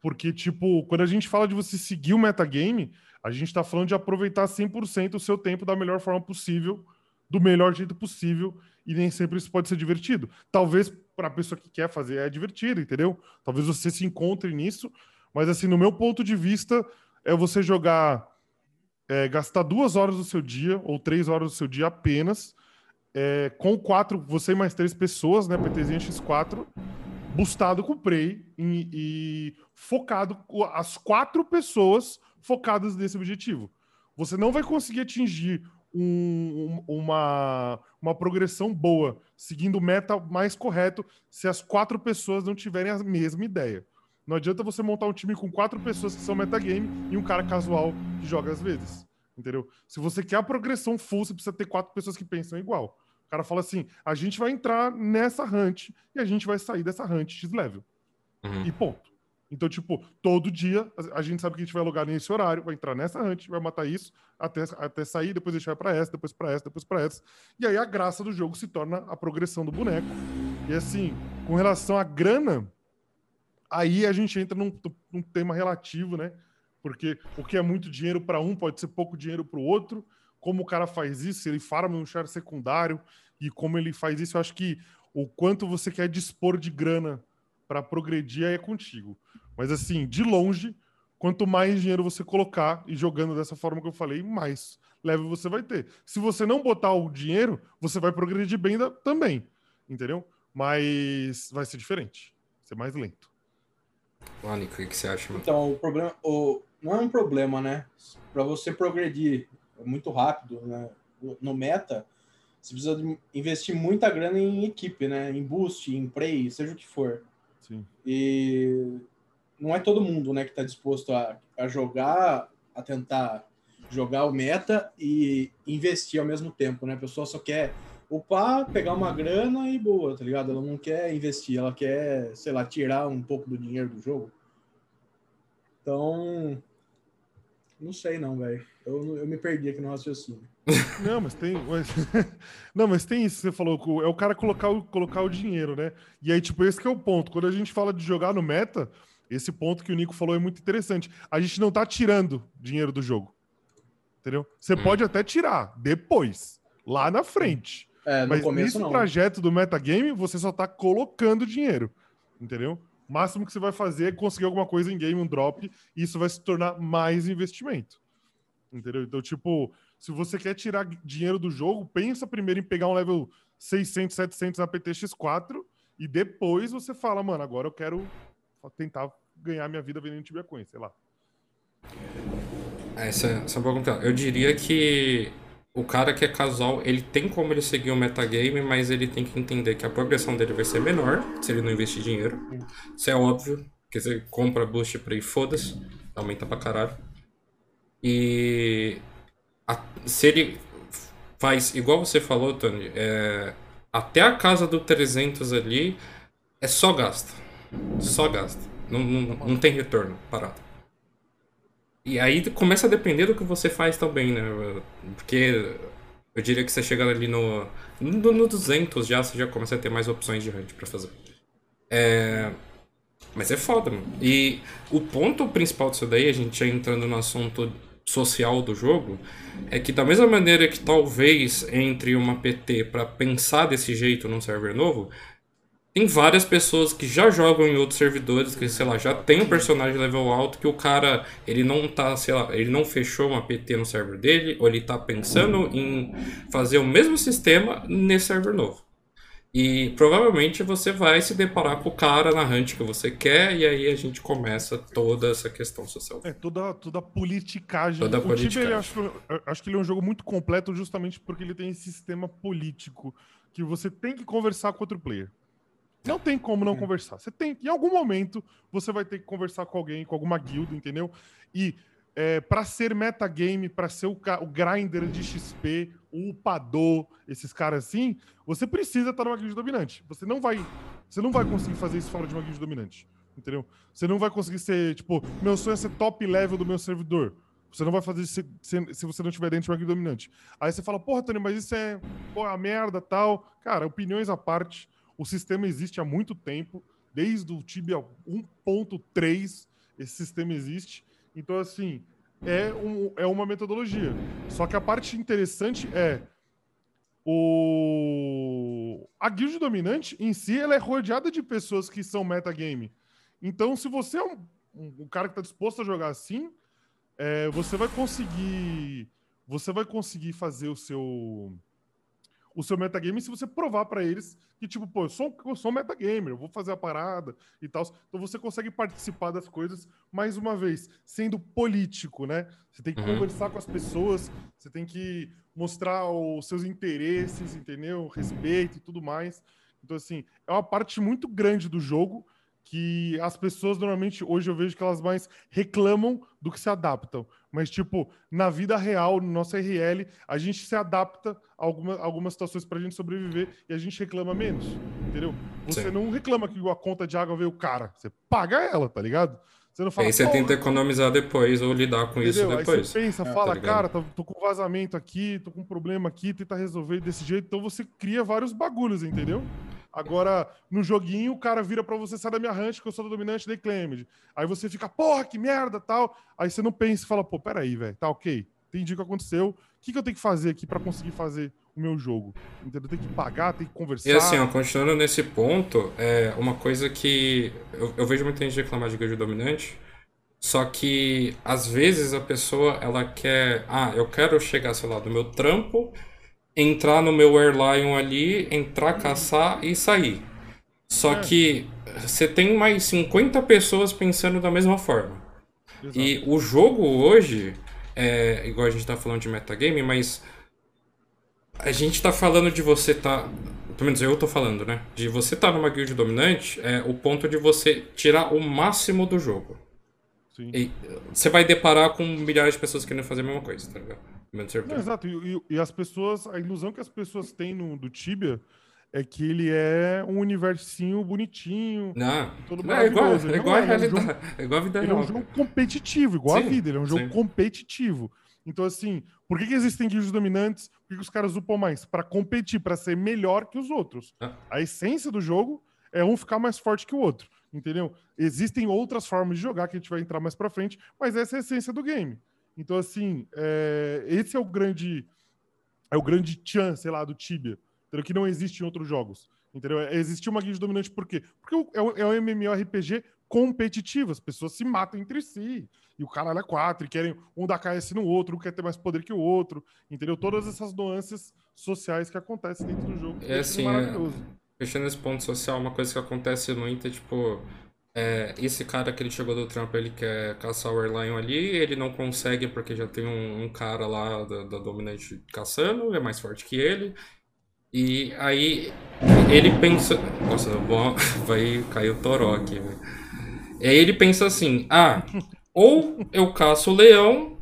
Porque, tipo, quando a gente fala de você seguir o metagame, a gente tá falando de aproveitar 100% o seu tempo da melhor forma possível do melhor jeito possível e nem sempre isso pode ser divertido. Talvez para a pessoa que quer fazer é divertido, entendeu? Talvez você se encontre nisso, mas assim, no meu ponto de vista, é você jogar, é, gastar duas horas do seu dia ou três horas do seu dia apenas, é, com quatro, você e mais três pessoas, né, PTzinha X4, boostado com Prey e, e focado, as quatro pessoas focadas nesse objetivo. Você não vai conseguir atingir um, uma, uma progressão boa, seguindo o meta mais correto, se as quatro pessoas não tiverem a mesma ideia. Não adianta você montar um time com quatro pessoas que são metagame e um cara casual que joga às vezes. Entendeu? Se você quer a progressão full, você precisa ter quatro pessoas que pensam igual. O cara fala assim: a gente vai entrar nessa hunt e a gente vai sair dessa hunt X-level. Uhum. E ponto. Então, tipo, todo dia a gente sabe que a gente vai logar nesse horário, vai entrar nessa hunt, vai matar isso até, até sair, depois a gente vai pra essa, depois pra essa, depois pra essa. E aí a graça do jogo se torna a progressão do boneco. E assim, com relação à grana, aí a gente entra num, num tema relativo, né? Porque o que é muito dinheiro para um pode ser pouco dinheiro para o outro. Como o cara faz isso, ele farma um char secundário e como ele faz isso, eu acho que o quanto você quer dispor de grana para progredir aí é contigo. Mas assim, de longe, quanto mais dinheiro você colocar e jogando dessa forma que eu falei, mais level você vai ter. Se você não botar o dinheiro, você vai progredir bem da, também, entendeu? Mas vai ser diferente, vai ser mais lento. Nico, o que você acha? Mano? Então, o problema, o, não é um problema, né? Para você progredir muito rápido, né? No meta, você precisa investir muita grana em equipe, né? Em boost, em play, seja o que for. Sim. E não é todo mundo né, que está disposto a, a jogar, a tentar jogar o meta e investir ao mesmo tempo, né? A pessoa só quer upar, pegar uma grana e boa, tá ligado? Ela não quer investir, ela quer, sei lá, tirar um pouco do dinheiro do jogo. Então, não sei não, velho. Eu, eu me perdi aqui no raciocínio. Não, mas tem. Mas... Não, mas tem isso que você falou. É o cara colocar o, colocar o dinheiro, né? E aí, tipo, esse que é o ponto. Quando a gente fala de jogar no meta, esse ponto que o Nico falou é muito interessante. A gente não tá tirando dinheiro do jogo. Entendeu? Você hum. pode até tirar depois, lá na frente. É, mas começo, nesse não. trajeto do metagame, você só tá colocando dinheiro. Entendeu? O máximo que você vai fazer é conseguir alguma coisa em game, um drop, e isso vai se tornar mais investimento. Entendeu? Então, tipo, se você quer tirar dinheiro do jogo, pensa primeiro em pegar um level 600, 700 na PTX4 e depois você fala, mano, agora eu quero tentar ganhar minha vida vendendo Tibia Coin, sei lá. Essa, essa é uma pergunta. Eu diria que o cara que é casual, ele tem como ele seguir o metagame, mas ele tem que entender que a progressão dele vai ser menor se ele não investir dinheiro. Isso é óbvio, porque você compra boost pra ir, foda-se, aumenta pra caralho. E a, se ele faz igual você falou, Tony, é, até a casa do 300 ali é só gasta. Só gasta. Não, não, não tem retorno parado. E aí começa a depender do que você faz também, né? Porque eu diria que você chega ali no, no, no 200 já, você já começa a ter mais opções de hunt pra fazer. É... Mas é foda, mano. E o ponto principal disso daí, a gente já entrando no assunto social do jogo, é que da mesma maneira que talvez entre uma PT para pensar desse jeito num server novo, tem várias pessoas que já jogam em outros servidores, que, sei lá, já tem um personagem level alto, que o cara, ele não tá, sei lá, ele não fechou uma PT no server dele, ou ele tá pensando em fazer o mesmo sistema nesse server novo. E provavelmente você vai se deparar com o cara na hunt que você quer, e aí a gente começa toda essa questão social. É, toda, toda a politicagem. Toda a o politicagem. Ele acho, acho que ele é um jogo muito completo justamente porque ele tem esse sistema político que você tem que conversar com outro player. Não tem como não conversar. Você tem, em algum momento, você vai ter que conversar com alguém, com alguma guilda, entendeu? E é, para ser metagame, para ser o, o grinder de XP, o upador, esses caras assim, você precisa estar numa guild dominante. Você não vai, você não vai conseguir fazer isso fora de uma guild dominante, entendeu? Você não vai conseguir ser, tipo, meu sonho é ser top level do meu servidor. Você não vai fazer isso se, se- você não estiver dentro de uma guild dominante. Aí você fala, porra, Tony, mas isso é pô, a merda tal. Cara, opiniões à parte, o sistema existe há muito tempo, desde o Tibia 1.3, esse sistema existe. Então, assim, é, um, é uma metodologia. Só que a parte interessante é o a guild dominante em si ela é rodeada de pessoas que são metagame. Então, se você é um, um, cara que está disposto a jogar assim, é, você vai conseguir você vai conseguir fazer o seu o seu metagame se você provar para eles que, tipo, pô, eu sou, eu sou um metagamer, eu vou fazer a parada e tal. Então você consegue participar das coisas, mais uma vez, sendo político, né? Você tem que Uhum. conversar com as pessoas, você tem que mostrar os seus interesses, entendeu? Respeito e tudo mais. Então, assim, é uma parte muito grande do jogo que as pessoas normalmente hoje eu vejo que elas mais reclamam do que se adaptam. Mas, tipo, na vida real, no nosso RL, a gente se adapta a alguma, algumas situações pra gente sobreviver e a gente reclama menos. Entendeu? Você Sim. não reclama que a conta de água veio cara. Você paga ela, tá ligado? Você não fala. Aí você "Pô, tenta economizar depois ou lidar com isso Entendeu? Aí depois. você pensa, É, fala, tá cara, tô, tô com vazamento aqui, tô com problema aqui, tenta resolver desse jeito. Então você cria vários bagulhos, entendeu? Agora, no joguinho, o cara vira pra você, sai da minha ranch, que eu sou do dominante, dei claimed. Aí você fica, porra, que merda, tal. Aí você não pensa e fala, pô, peraí, velho, tá ok. Entendi o que aconteceu. O que, que eu tenho que fazer aqui pra conseguir fazer o meu jogo? Entendeu? Tem que pagar, tem que conversar. E assim, ó, continuando nesse ponto, é uma coisa que eu, eu vejo muita gente reclamar de guild dominante, só que às vezes a pessoa ela quer, ah, eu quero chegar, sei lá, do meu trampo, entrar no meu Airlion ali, entrar, caçar e sair. Só É. que você tem mais 50 pessoas pensando da mesma forma. Exato. E o jogo hoje, é, igual a gente tá falando de metagame, mas a gente tá falando de você tá. Pelo menos eu tô falando, né? De você tá numa guild dominante, é o ponto de você tirar o máximo do jogo. Sim. E você vai deparar com milhares de pessoas querendo fazer a mesma coisa, tá ligado? Exato. E, e- e as pessoas, a ilusão que as pessoas têm no, do Tibia é que ele é um universinho bonitinho. Não, Todo não, é igual, é igual a é, é um realidade. É igual a vida Ele é um jogo competitivo, igual a Sim, vida. Ele é um jogo sim. competitivo. Então, assim, por que, que existem guilds dominantes? Por que, que os caras upam mais? Pra competir, pra ser melhor que os outros. Ah. A essência do jogo é um ficar mais forte que o outro. Entendeu? Existem outras formas de jogar que a gente vai entrar mais pra frente, mas essa é a essência do game. Então, assim, é, esse é o grande. É o grande chan, sei lá, do Tibia. Entendeu? Que não existe em outros jogos. Entendeu? É- Existe uma guild dominante por quê? Porque é um- é um MMORPG competitivo, as pessoas se matam entre si. E o caralho é quatro, e querem um dar KS no outro, um quer ter mais poder que o outro. Entendeu? Todas essas nuances sociais que acontecem dentro do jogo. É ele assim, é- maravilhoso. Fechando esse ponto social, uma coisa que acontece muito é tipo. É, esse cara que ele chegou do trampo, ele quer caçar o Airlion ali, ele não consegue porque já tem um, um cara lá da, da Dominante caçando, é mais forte que ele. E aí ele pensa. Nossa, bom, vai cair o toró aqui, velho. E aí ele pensa assim: ah, ou eu caço o leão,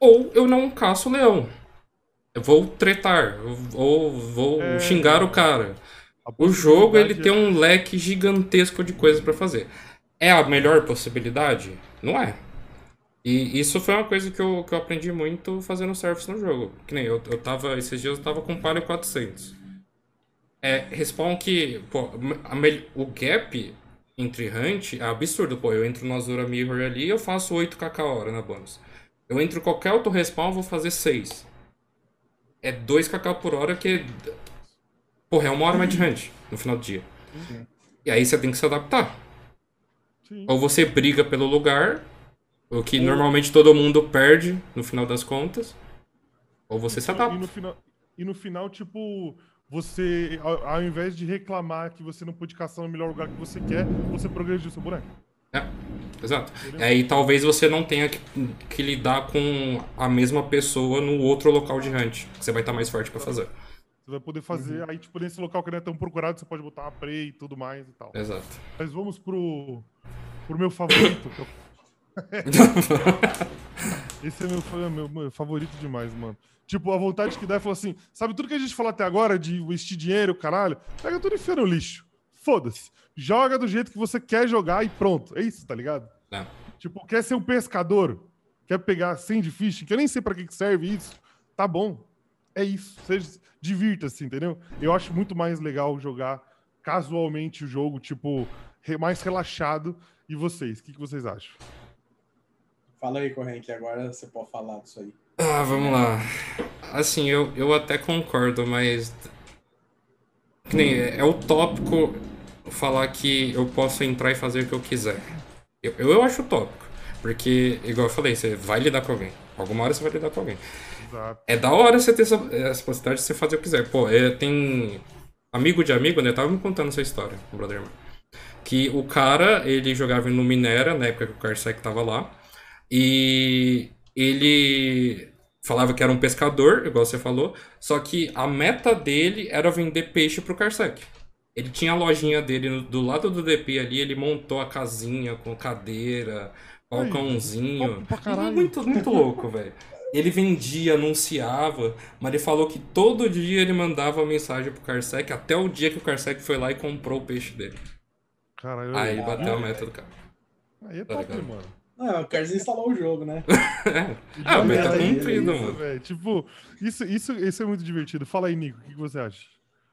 ou eu não caço o leão. Eu vou tretar, ou vou É. xingar o cara. O jogo ele tem um leque gigantesco de coisas pra fazer. É a melhor possibilidade? Não é. E isso foi uma coisa que eu, que eu aprendi muito fazendo service no jogo. Que nem eu, eu tava, esses dias eu tava com Palio 400. É, respawn que, pô, a o gap entre hunt é absurdo, pô. Eu entro no Azura Mirror ali eu faço 8kk a hora na bônus. Eu entro em qualquer auto respawn, eu vou fazer 6. É 2kk por hora que. Porra, é uma hora mais de hunt no final do dia. E aí você tem que se adaptar. Sim. Ou você briga pelo lugar, o que normalmente todo mundo perde no final das contas. Ou você se E no adapta. final, e no final, tipo, você, ao, ao, invés de reclamar que você não pôde caçar no melhor lugar que você quer, você progrediu seu boneco. É, exato. Aí talvez você não tenha que, que, lidar com a mesma pessoa no outro local de hunt, você vai estar mais forte para fazer. Você vai poder fazer, uhum. aí tipo, nesse local que não é tão procurado, você pode botar uma prey e tudo mais e tal. Exato. Mas vamos pro, pro meu favorito. Esse é meu, meu, meu favorito demais, mano. Tipo, a vontade que dá é falar assim: sabe tudo que a gente falou até agora de investir dinheiro, caralho? Pega tudo e enfia no lixo. Foda-se. Joga do jeito que você quer jogar e pronto. É isso, tá ligado? É. Tipo, quer ser um pescador? Quer pegar 100 de fishing? Que eu nem sei pra que serve isso. Tá bom. É isso. Seja, divirta-se, entendeu? Eu acho muito mais legal jogar casualmente o jogo, tipo, mais relaxado. E vocês? O que, que vocês acham? Fala aí, Corren, que agora você pode falar disso aí. Ah, vamos lá. Assim, eu, eu até concordo, mas. Nem, é, é utópico falar que eu posso entrar e fazer o que eu quiser. Eu, eu acho utópico. Porque, igual eu falei, você vai lidar com alguém. Alguma hora você vai lidar com alguém. Exato. É da hora você ter essa, essa possibilidade de você fazer o que quiser. Pô, é, tem. Amigo de amigo, né? tava me contando essa história, o brother. Que o cara, ele jogava no Minera, na época que o Carsec tava lá. E ele falava que era um pescador, igual você falou, só que a meta dele era vender peixe pro Carsec. Ele tinha a lojinha dele do lado do DP ali, ele montou a casinha com cadeira, balcãozinho. Muito, muito louco, velho. Ele vendia, anunciava, mas ele falou que todo dia ele mandava mensagem pro Carsec, até o dia que o Carsec foi lá e comprou o peixe dele. Caralho, Aí ele bateu a meta do cara. Aí é tá top, mano. Não, o quero instalar o jogo, né? ah, mas tá cumprido, mano. Véio. Tipo, isso, isso, isso é muito divertido. Fala aí, Nico, o que, você acha?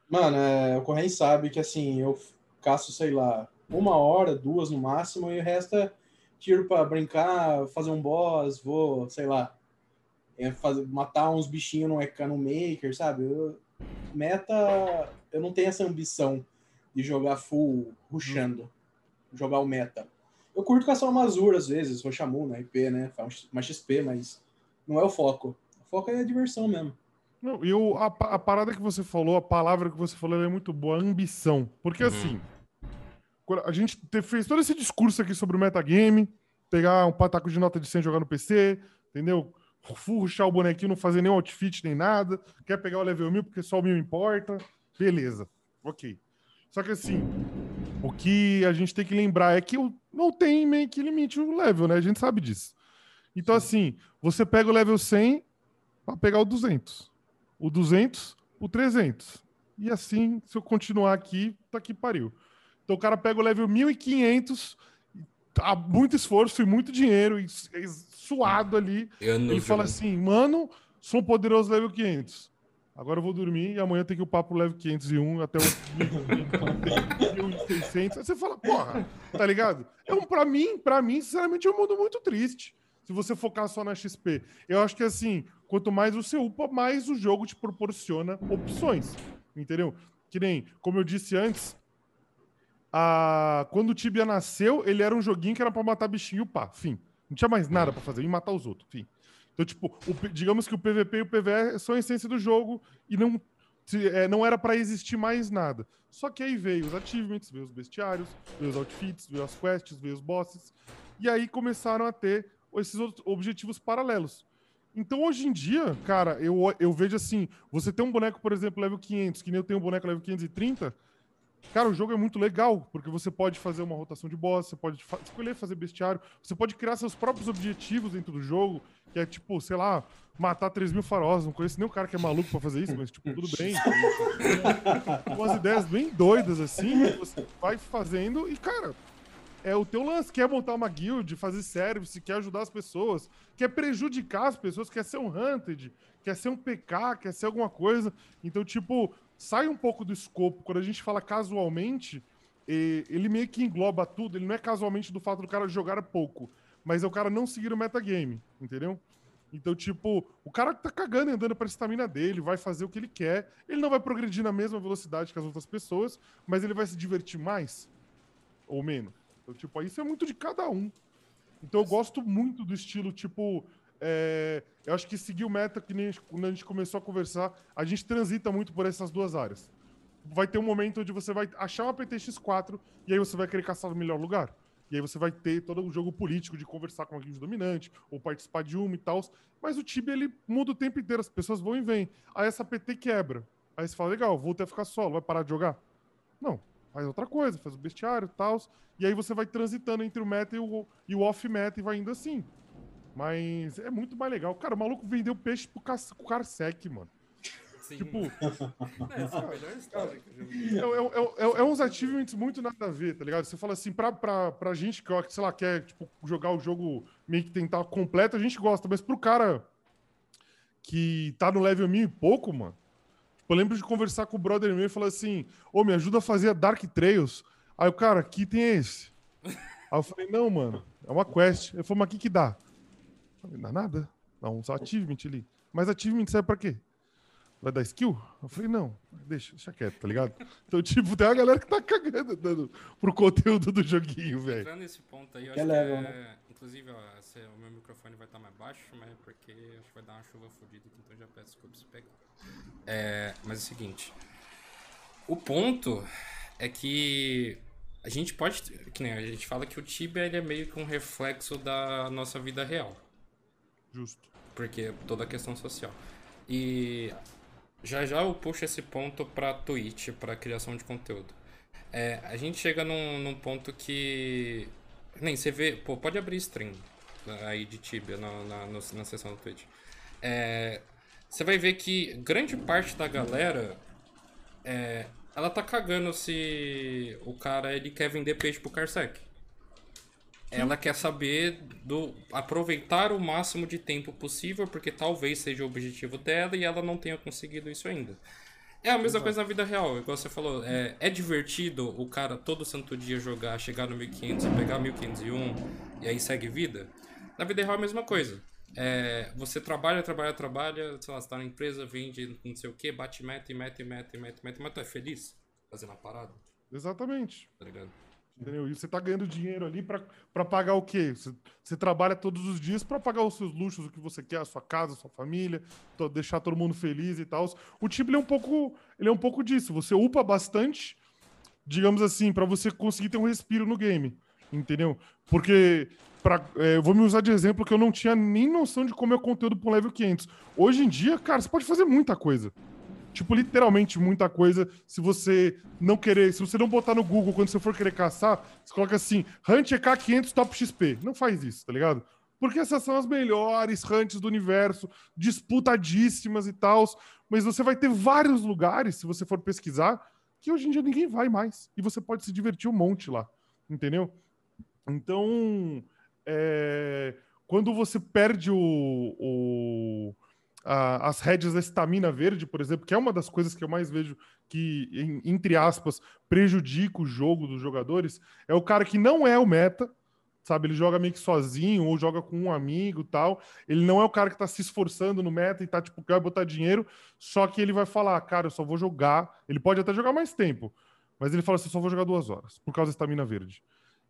Mano, é, o Correio sabe que assim, eu caço, sei lá, uma hora, duas no máximo, e o resto é tiro pra brincar, fazer um boss, vou, sei lá, é fazer, matar uns bichinhos no, no Maker, sabe? Eu, meta, eu não tenho essa ambição de jogar full rushando, jogar o meta. Eu curto caçar uma Azur às vezes, Rochamu na IP, né? Uma XP, mas não é o foco. O foco é a diversão mesmo. Não, e o, a, a, parada que você falou, a palavra que você falou, é muito boa, ambição. Porque uhum. assim, a gente te, fez todo esse discurso aqui sobre o metagame, pegar um pataco de nota de 100 e jogar no PC, entendeu? Furchar o bonequinho, não fazer nenhum outfit nem nada, quer pegar o level 1000 porque só o 1000 importa, beleza, ok. Só que assim, o que a gente tem que lembrar é que não tem meio que limite o level, né? A gente sabe disso. Então, assim, você pega o level 100 para pegar o 200. O 200, o 300. E assim, se eu continuar aqui, tá que pariu. Então o cara pega o level 1500, há muito esforço e muito dinheiro, e, suado ali. Ele fala assim, mano, sou poderoso level 500. Agora eu vou dormir e amanhã tem que upar pro level 501 até o 1600. Aí você fala, porra, tá ligado? É um, pra mim, pra mim, sinceramente, é um mundo muito triste. Se você focar só na XP. Eu acho que assim, quanto mais você upa, mais o jogo te proporciona opções. Entendeu? Que nem, como eu disse antes, a... quando o Tibia nasceu, ele era um joguinho que era pra matar bichinho upar. Fim. Não tinha mais nada para fazer, e matar os outros. Fim. Então, tipo, o, digamos que o PVP e o PVE são a essência do jogo e não, é, não era para existir mais nada. Só que aí veio os achievements, veio os bestiários, veio os outfits, veio as quests, veio os bosses. E aí começaram a ter esses objetivos paralelos. Então, hoje em dia, cara, eu, eu vejo assim: você tem um boneco, por exemplo, level 500, que nem eu tenho um boneco level 530. Cara, o jogo é muito legal, porque você pode fazer uma rotação de boss, você pode escolher fazer bestiário, você pode criar seus próprios objetivos dentro do jogo, que é tipo, sei lá, matar 3 mil faróis. Não conheço nem o cara que é maluco pra fazer isso, mas tipo, tudo bem. Umas ideias bem doidas assim, você vai fazendo e, cara, é o teu lance. Quer montar uma guild, fazer service, quer ajudar as pessoas, quer prejudicar as pessoas, quer ser um hunted, quer ser um PK, quer ser alguma coisa. Então, tipo, sai um pouco do escopo. Quando a gente fala casualmente, ele meio que engloba tudo. Ele não é casualmente do fato do cara jogar pouco mas é o cara não seguir o metagame, entendeu? Então, tipo, o cara tá cagando andando pra estamina dele, vai fazer o que ele quer. Ele não vai progredir na mesma velocidade que as outras pessoas, mas ele vai se divertir mais ou menos. Então, tipo, isso é muito de cada um. Então, eu gosto muito do estilo, tipo, é, eu acho que seguir o meta, que nem quando a gente começou a conversar, a gente transita muito por essas duas áreas. Vai ter um momento onde você vai achar uma PTX4 e aí você vai querer caçar no melhor lugar. E aí você vai ter todo o jogo político de conversar com alguém de dominante, ou participar de uma e tal. Mas o Tibia, ele muda o tempo inteiro, as pessoas vão e vêm. Aí essa PT quebra. Aí você fala, legal, vou até ficar solo, vai parar de jogar? Não, faz outra coisa, faz o bestiário e tal. E aí você vai transitando entre o meta e o, e o off-meta e vai indo assim. Mas é muito mais legal. Cara, o maluco vendeu peixe pro Carsec, mano. Sim. Tipo. é, uns achievements muito nada a ver, tá ligado? Você fala assim, pra, pra, pra gente que, sei lá, quer tipo, jogar o jogo meio que tentar completo, a gente gosta, mas pro cara que tá no level mil e pouco, mano. Eu lembro de conversar com o brother meu e falar assim: Ô, me ajuda a fazer a Dark Trails. Aí o cara, que tem esse? Aí eu falei, não, mano, é uma quest. Ele falou, mas o que que dá? Eu falei, dá nada. Dá uns achievement ali. Mas achievement serve pra quê? Vai dar skill? Eu falei, não, deixa, deixa quieto, tá ligado? Então, tipo, tem uma galera que tá cagando dando pro conteúdo do joguinho, velho. Entrando nesse ponto aí, eu acho que é... né? Inclusive, ó, esse, o meu microfone vai estar tá mais baixo, mas é porque acho que vai dar uma chuva fodida aqui, então já peço desculpa se pegar. É, mas é o seguinte. O ponto é que a gente pode. Que nem a gente fala que o Tibia ele é meio que um reflexo da nossa vida real. Justo. Porque toda a questão social. E já já eu puxo esse ponto para Twitch, para criação de conteúdo. É, a gente chega num, num, ponto que. Nem, você vê. Pô, pode abrir stream aí de Tibia na, na, na sessão do Twitch. É, você vai ver que grande parte da galera. É, ela tá cagando se o cara ele quer vender peixe pro Carsec. Ela quer saber do aproveitar o máximo de tempo possível, porque talvez seja o objetivo dela e ela não tenha conseguido isso ainda. É a mesma Exato. coisa na vida real, igual você falou. É, é divertido o cara todo santo dia jogar, chegar no 1500 e pegar 1501 e aí segue vida? Na vida real é a mesma coisa. É, você trabalha, trabalha, trabalha, sei lá, você tá na empresa, vende não sei o que, bate meta e meta e meta e meta, meta, mas tu é feliz fazendo a parada? Exatamente. Tá ligado? Entendeu? E você tá ganhando dinheiro ali para pagar o quê? Você, você trabalha todos os dias para pagar os seus luxos, o que você quer, a sua casa, a sua família, deixar todo mundo feliz e tal. O Tibia é um pouco, ele é um pouco disso. Você upa bastante, digamos assim, para você conseguir ter um respiro no game, entendeu? Porque pra, é, vou me usar de exemplo que eu não tinha nem noção de como é o conteúdo pro level 500. Hoje em dia, cara, você pode fazer muita coisa tipo, literalmente muita coisa. Se você não querer, se você não botar no Google quando você for querer caçar, você coloca assim, Hunt EK500 Top XP. Não faz isso, tá ligado? Porque essas são as melhores hunts do universo, disputadíssimas e tal. Mas você vai ter vários lugares, se você for pesquisar, que hoje em dia ninguém vai mais. E você pode se divertir um monte lá, entendeu? Então, é... quando você perde o, o as rédeas da estamina verde, por exemplo, que é uma das coisas que eu mais vejo que, em, entre aspas, prejudica o jogo dos jogadores, é o cara que não é o meta, sabe? Ele joga meio que sozinho ou joga com um amigo tal. Ele não é o cara que tá se esforçando no meta e tá, tipo, quer botar dinheiro, só que ele vai falar, cara, eu só vou jogar. Ele pode até jogar mais tempo, mas ele fala assim, eu só vou jogar duas horas, por causa da estamina verde.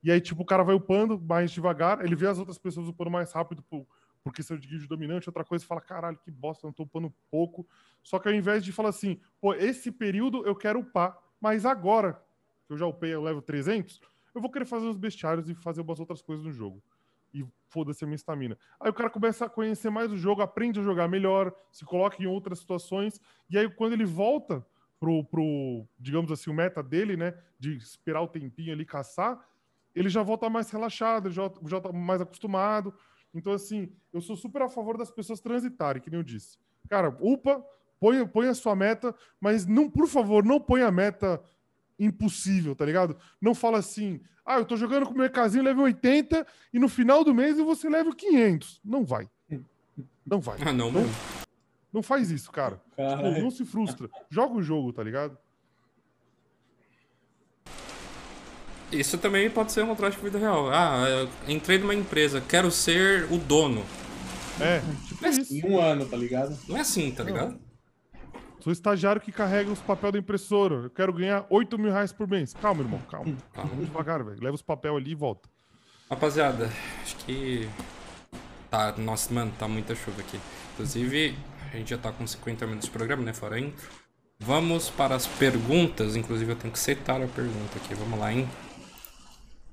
E aí, tipo, o cara vai upando mais devagar, ele vê as outras pessoas upando mais rápido por, por questão de guild dominante, outra coisa, fala, caralho, que bosta, não tô upando pouco. Só que ao invés de falar assim, pô, esse período eu quero upar, mas agora, que eu já upei, eu levo 300, eu vou querer fazer os bestiários e fazer umas outras coisas no jogo. E foda-se a minha estamina. Aí o cara começa a conhecer mais o jogo, aprende a jogar melhor, se coloca em outras situações, e aí quando ele volta pro, pro digamos assim, o meta dele, né, de esperar o tempinho ali caçar, ele já volta mais relaxado, já, já tá mais acostumado, então, assim, eu sou super a favor das pessoas transitarem, que nem eu disse. Cara, upa, põe, põe a sua meta, mas não, por favor, não põe a meta impossível, tá ligado? Não fala assim, ah, eu tô jogando com o meu casinho level 80 e no final do mês eu vou ser level 500. Não vai. Não vai. Ah, não, não, não faz isso, cara. Tipo, não se frustra. Joga o jogo, tá ligado? Isso também pode ser um contraste com vida real. Ah, entrei numa empresa, quero ser o dono. É, tipo é isso. Em um ano, tá ligado? Não é assim, tá ligado? Sou estagiário que carrega os papéis da impressora. Eu quero ganhar 8 mil reais por mês. Calma, irmão, calma. calma. Vamos devagar, velho. Leva os papéis ali e volta. Rapaziada, acho que Tá, nossa, mano, tá muita chuva aqui. Inclusive, a gente já tá com 50 minutos de programa, né? Fora intro. Vamos para as perguntas. Inclusive, eu tenho que setar a pergunta aqui. Vamos lá, hein?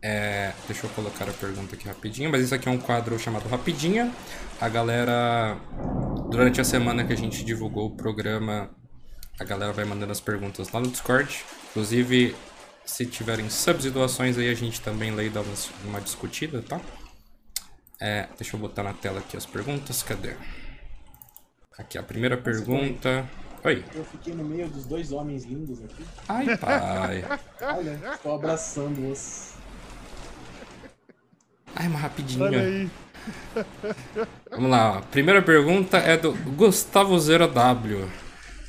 É, deixa eu colocar a pergunta aqui rapidinho. Mas isso aqui é um quadro chamado Rapidinha. A galera, durante a semana que a gente divulgou o programa, a galera vai mandando as perguntas lá no Discord. Inclusive, se tiverem subs e doações aí, a gente também lê e dá uma, uma discutida, tá? É, deixa eu botar na tela aqui as perguntas. Cadê? Aqui a primeira pergunta. Oi. Eu fiquei no meio dos dois homens lindos aqui. Ai, pai. Olha, estou abraçando-os. Ai, uma rapidinha. Olha aí. Vamos lá. Primeira pergunta é do Gustavo Zero W.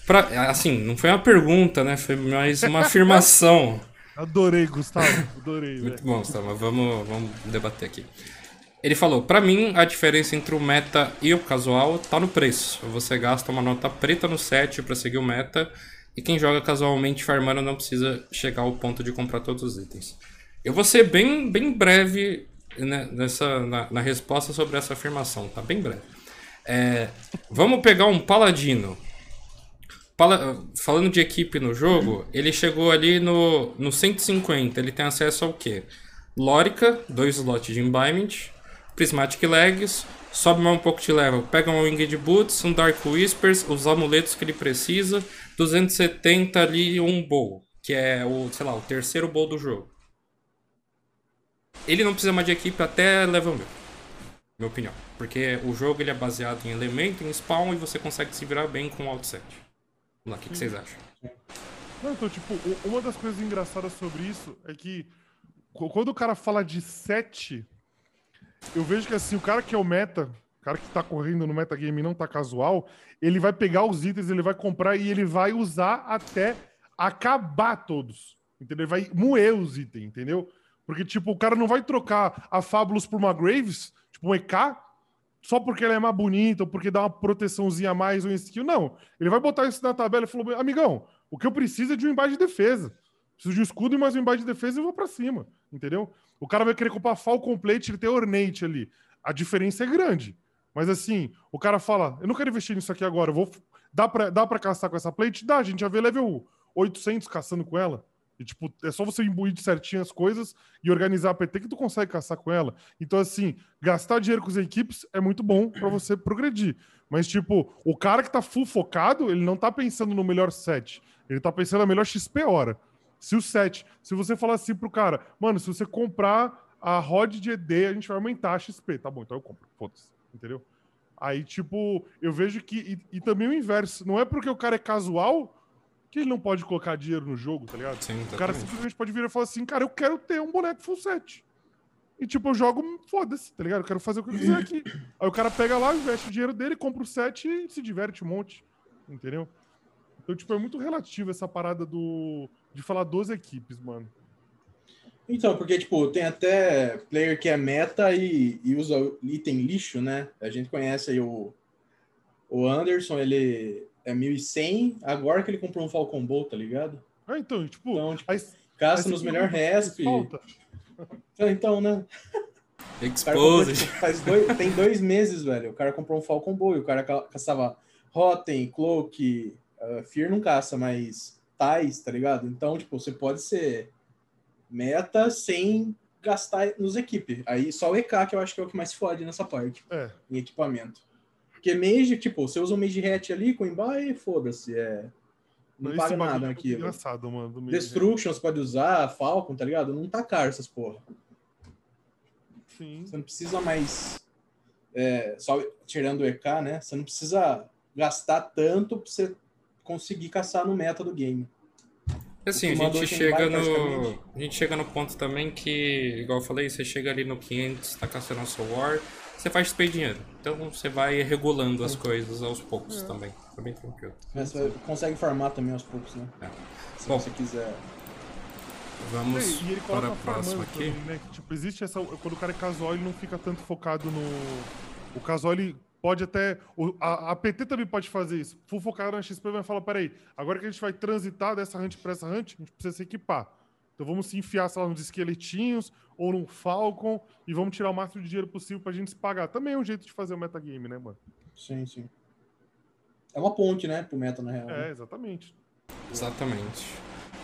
Pra, assim, não foi uma pergunta, né? Foi mais uma afirmação. Adorei, Gustavo. Adorei, Muito bom, Gustavo. mas Vamos, vamos debater aqui. Ele falou: Pra mim, a diferença entre o meta e o casual tá no preço. Você gasta uma nota preta no set pra seguir o meta. E quem joga casualmente farmando não precisa chegar ao ponto de comprar todos os itens. Eu vou ser bem, bem breve nessa, na, na resposta sobre essa afirmação, tá? Bem breve. É, vamos pegar um paladino. Pala- Falando de equipe no jogo, ele chegou ali no, no 150. Ele tem acesso ao quê? Lórica, dois slots de Embodiment, Prismatic Legs, sobe mais um pouco de level, pega um Winged Boots, um Dark Whispers, os amuletos que ele precisa, 270 ali um bow, que é o, sei lá, o terceiro bow do jogo. Ele não precisa mais de equipe até level 1000, minha opinião. Porque o jogo ele é baseado em elemento, em spawn, e você consegue se virar bem com o outset. Vamos lá, o que, que vocês acham? Não, então, tipo, uma das coisas engraçadas sobre isso é que qu- quando o cara fala de set, eu vejo que assim, o cara que é o meta, o cara que tá correndo no metagame e não tá casual, ele vai pegar os itens, ele vai comprar e ele vai usar até acabar todos. Entendeu? Ele vai moer os itens, entendeu? Porque, tipo, o cara não vai trocar a Fabulous por uma Graves, tipo, um EK, só porque ela é mais bonita ou porque dá uma proteçãozinha a mais ou um skill. Não. Ele vai botar isso na tabela e falou: amigão, o que eu preciso é de um embate de defesa. Preciso de um escudo e mais um embate de defesa e vou pra cima. Entendeu? O cara vai querer comprar Falcon Plate, ele tem Ornate ali. A diferença é grande. Mas assim, o cara fala: eu não quero investir nisso aqui agora, eu vou. Dá pra, dá pra caçar com essa plate? Dá, a gente já vê level 800 caçando com ela. E, tipo, é só você imbuir certinho as coisas e organizar a PT que tu consegue caçar com ela. Então, assim, gastar dinheiro com as equipes é muito bom pra você progredir. Mas, tipo, o cara que tá full focado, ele não tá pensando no melhor set. Ele tá pensando na melhor XP hora. Se o set, se você falar assim pro cara, mano, se você comprar a rod de ED, a gente vai aumentar a XP. Tá bom, então eu compro. Foda-se. Entendeu? Aí, tipo, eu vejo que. E, e também o inverso. Não é porque o cara é casual que ele não pode colocar dinheiro no jogo, tá ligado? Sim, O cara simplesmente pode vir e falar assim, cara, eu quero ter um boneco full set. E tipo, eu jogo, foda-se, tá ligado? Eu quero fazer o que eu quiser aqui. Aí o cara pega lá, investe o dinheiro dele, compra o set e se diverte um monte. Entendeu? Então, tipo, é muito relativo essa parada do. de falar 12 equipes, mano. Então, porque, tipo, tem até player que é meta e, e usa item lixo, né? A gente conhece aí o, o Anderson, ele é 1100, agora que ele comprou um Falcon Bolt, tá ligado? Ah, então, tipo. Então, tipo, aí- Gasta aí nos você melhor pergunta, resp. falta. Então, né? Comprou, Exposed. tipo, faz dois, tem dois meses, velho. O cara comprou um Falcon Bolt, o cara ca- caçava Rotten, Cloak, uh, Fear não caça, mas Tais, tá ligado? Então, tipo, você pode ser meta sem gastar nos equipes. Aí só o EK que eu acho que é o que mais fode nessa parte, É. em equipamento. Porque mage, tipo, você usa um mage hat ali com embai, foda-se, é... Não paga nada é naquilo. engraçado, mano. do meio, Destruction você pode usar, Falcon, tá ligado? Não tá caro essas porra. Sim. Você não precisa mais. é, só tirando o EK, né? Você não precisa gastar tanto pra você conseguir caçar no meta do game. Assim, a gente chega no. A gente chega no ponto também que, igual eu falei, você chega ali no 500, tá caçando a sua war, você faz XP e dinheiro. Então você vai regulando as coisas aos poucos também. Tá bem tranquilo. Mas você consegue farmar também aos poucos, né? É. Se Bom. você quiser. Vamos E ele para a próxima aqui. também, né? Que, tipo, existe essa. Quando o cara é casual, ele não fica tanto focado no. O casual, ele pode até. o- a, a PT também pode fazer isso. For focado na XP, vai falar: peraí, agora que a gente vai transitar dessa hunt pra essa hunt, a gente precisa se equipar. Então vamos se enfiar, sei lá, nos esqueletinhos ou num Falcon e vamos tirar o máximo de dinheiro possível pra gente se pagar. Também é um jeito de fazer o metagame, né, mano? Sim, sim. É uma ponte, né, pro meta, na real. É, exatamente. Exatamente.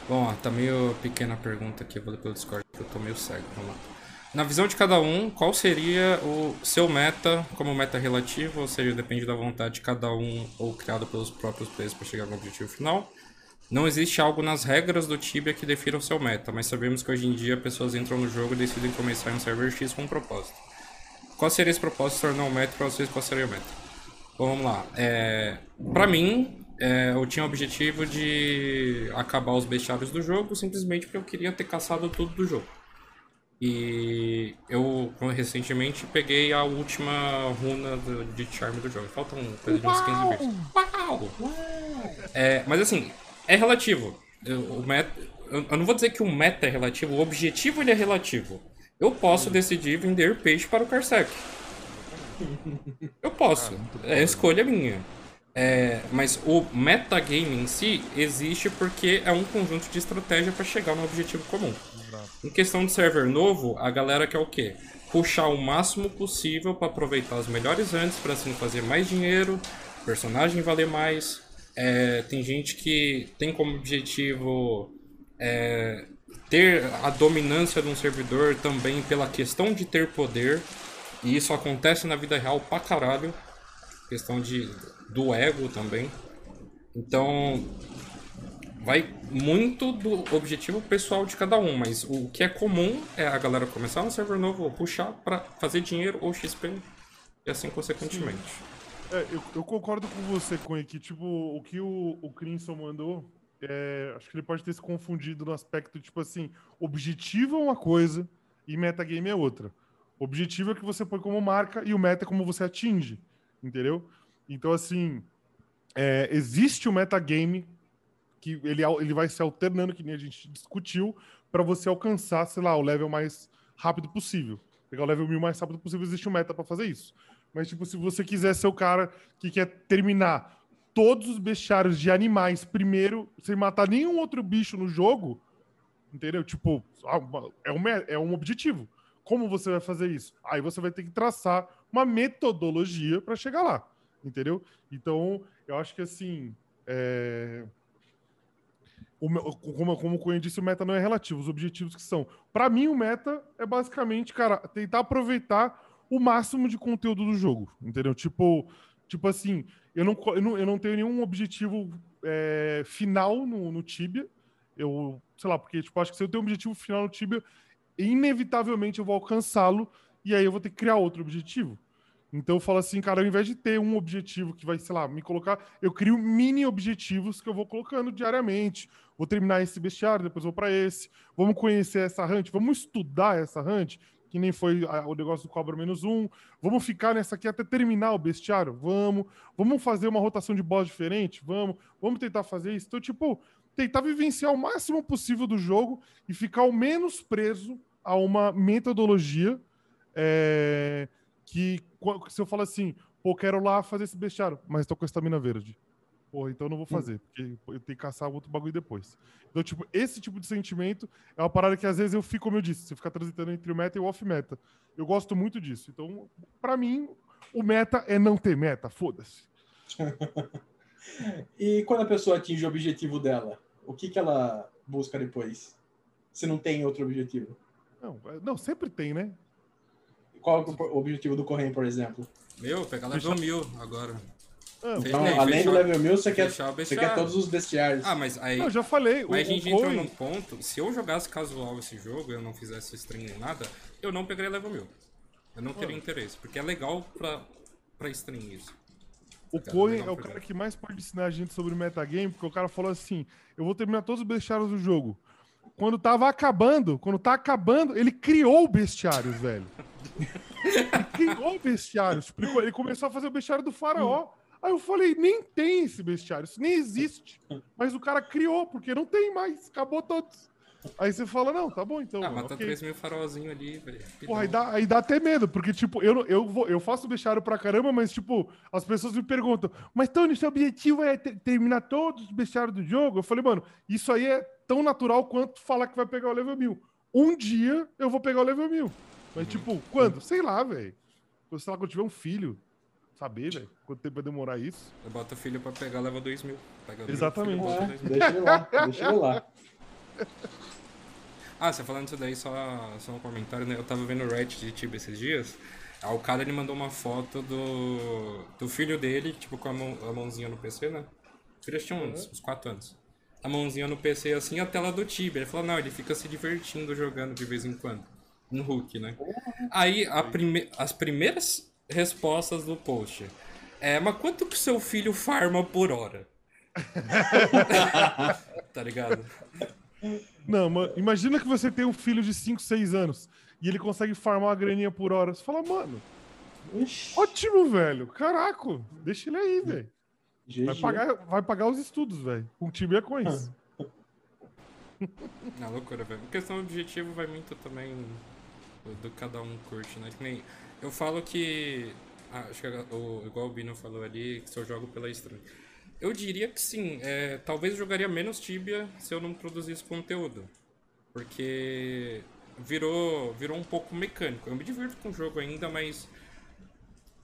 Bom, ó, tá meio pequena a pergunta aqui, eu vou ler pelo Discord, que eu tô meio cego. Vamos lá. Na visão de cada um, qual seria o seu meta como meta relativo, ou seja, depende da vontade de cada um ou criado pelos próprios players para chegar no objetivo final? Não existe algo nas regras do Tibia que defina o seu meta, mas sabemos que hoje em dia pessoas entram no jogo e decidem começar em um server X com um propósito. Qual seria esse propósito se tornar um meta para vocês? Qual seria o meta? Bom, vamos lá. É, para mim, é, eu tinha o objetivo de acabar os bestiários do jogo simplesmente porque eu queria ter caçado tudo do jogo. E eu recentemente peguei a última runa do, de charme do jogo. Faltam coisa de uns 15 bits. Uau! É, mas assim, é relativo. Eu, o meta, eu, não vou dizer que o meta é relativo, o objetivo ele é relativo. Eu posso decidir vender peixe para o Carsec. Eu posso. É escolha minha. É, mas o metagame em si existe porque é um conjunto de estratégia para chegar no objetivo comum. Em questão de server novo, a galera quer o quê? Puxar o máximo possível para aproveitar os melhores antes para assim fazer mais dinheiro, personagem valer mais. É, tem gente que tem como objetivo é, ter a dominância de um servidor também pela questão de ter poder. E isso acontece na vida real pra caralho. Questão de, do ego também. Então, vai muito do objetivo pessoal de cada um, mas o que é comum é a galera começar um server novo puxar para fazer dinheiro ou XP e assim consequentemente. É, eu, eu, concordo com você, Cunha, que tipo, o que o, o Crimson mandou, é, acho que ele pode ter se confundido no aspecto, tipo assim, objetivo é uma coisa e metagame é outra. Objetivo é que você põe como marca e o meta é como você atinge, entendeu? Então, assim, é, existe o metagame que ele, ele vai se alternando, que nem a gente discutiu, para você alcançar, sei lá, o level mais rápido possível. Pegar o level 1000 mais rápido possível, existe um meta para fazer isso. Mas, tipo, se você quiser ser o cara que quer terminar todos os bestiários de animais primeiro, sem matar nenhum outro bicho no jogo, entendeu? Tipo, ah, é um, é um objetivo. Como você vai fazer isso? Aí você vai ter que traçar uma metodologia para chegar lá, entendeu? Então, eu acho que assim. É o, como, como o Cunha disse, o meta não é relativo, os objetivos que são. Para mim, o meta é basicamente, cara, tentar aproveitar o máximo de conteúdo do jogo, entendeu? Tipo, tipo assim, eu não, eu não, eu não tenho nenhum objetivo é, final no, no Tibia. Eu, sei lá, porque tipo, acho que se eu tenho um objetivo final no Tibia, inevitavelmente eu vou alcançá-lo e aí eu vou ter que criar outro objetivo. Então eu falo assim, cara, ao invés de ter um objetivo que vai, sei lá, me colocar, eu crio mini objetivos que eu vou colocando diariamente. Vou terminar esse bestiário, depois vou para esse. Vamos conhecer essa hunt, vamos estudar essa hunt, que nem foi o negócio do cobra menos um. Vamos ficar nessa aqui até terminar o bestiário? Vamos. Vamos fazer uma rotação de boss diferente? Vamos. Vamos tentar fazer isso. Então, tipo, tentar vivenciar o máximo possível do jogo e ficar o menos preso a uma metodologia. É que se eu falo assim, pô, quero lá fazer esse bestiário, mas tô com estamina verde. Porra, então eu não vou hum. fazer, porque eu tenho que caçar outro bagulho depois. Então, tipo, esse tipo de sentimento é uma parada que às vezes eu fico, como eu disse, você fica transitando entre o meta e o off-meta. Eu gosto muito disso. Então, para mim, o meta é não ter meta, foda-se. e quando a pessoa atinge o objetivo dela, o que, que ela busca depois? Se não tem outro objetivo? Não, é, não sempre tem, né? Qual é o objetivo do Correio, por exemplo? Meu, pegar level 1000 agora. Ah, então, Fez, além do level 1000, você quer, você quer todos os bestiários. Ah, mas aí. Eu já falei. Mas o, a gente o entrou num ponto. Se eu jogasse casual esse jogo, eu não fizesse stream nem nada, eu não pegaria level 1000. Eu não teria ah. interesse. Porque é legal pra, pra stream isso. O Cohen é o cara que mais pode ensinar a gente sobre o metagame, porque o cara falou assim: eu vou terminar todos os bestiários do jogo. Quando tava acabando, quando tá acabando, ele criou bestiários, velho. ele criou bestiários. Ele começou a fazer o bestiário do faraó. Aí eu falei, nem tem esse bestiário, isso nem existe. Mas o cara criou, porque não tem mais, acabou todos. Aí você fala, não, tá bom então. Ah, mano, mata ok. 3 mil farolzinho ali, velho. Porra, aí dá, aí dá até medo, porque, tipo, eu, eu, vou, eu faço bestiário pra caramba, mas, tipo, as pessoas me perguntam, mas Tony, seu objetivo é ter- terminar todos os bestiários do jogo? Eu falei, mano, isso aí é tão natural quanto falar que vai pegar o level 1000. Um dia eu vou pegar o level 1000. Mas, tipo, quando? Sei lá, velho. Sei lá, quando eu tiver um filho. Saber, velho, quanto tempo vai demorar isso. Eu boto o filho pra pegar, leva 2 mil. Pega Exatamente. filho, bota É, 2 mil. deixa ele lá, deixa ele lá. Ah, você falando isso daí, só, só um comentário, né? Eu tava vendo o Reddit de Tibia esses dias. Aí o cara ele mandou uma foto do, do filho dele, tipo, com a, mão, a mãozinha no PC, né? O filho tinha uns, uns 4 anos. A mãozinha no PC assim e a tela do Tibia. Ele falou, não, ele fica se divertindo jogando de vez em quando. No Hulk, né? Aí a prime as primeiras respostas do post. É, mas quanto que seu filho farma por hora? tá ligado? Não, mano, imagina que você tem um filho de 5, 6 anos e ele consegue farmar uma graninha por hora. Você fala, mano, Ixi, ótimo, velho. Caraca, deixa ele aí, velho. Vai pagar, vai pagar os estudos, velho. Com Tibia Coins. Na loucura, velho. A questão do objetivo vai muito também do, do cada um curte, né? Que nem, eu falo que. ah, acho que o, igual o Bino falou ali, que se eu jogo pela stream. Eu diria que sim. É, talvez jogaria menos Tibia se eu não produzisse conteúdo. Porque virou, virou um pouco mecânico. Eu me divirto com o jogo ainda, mas.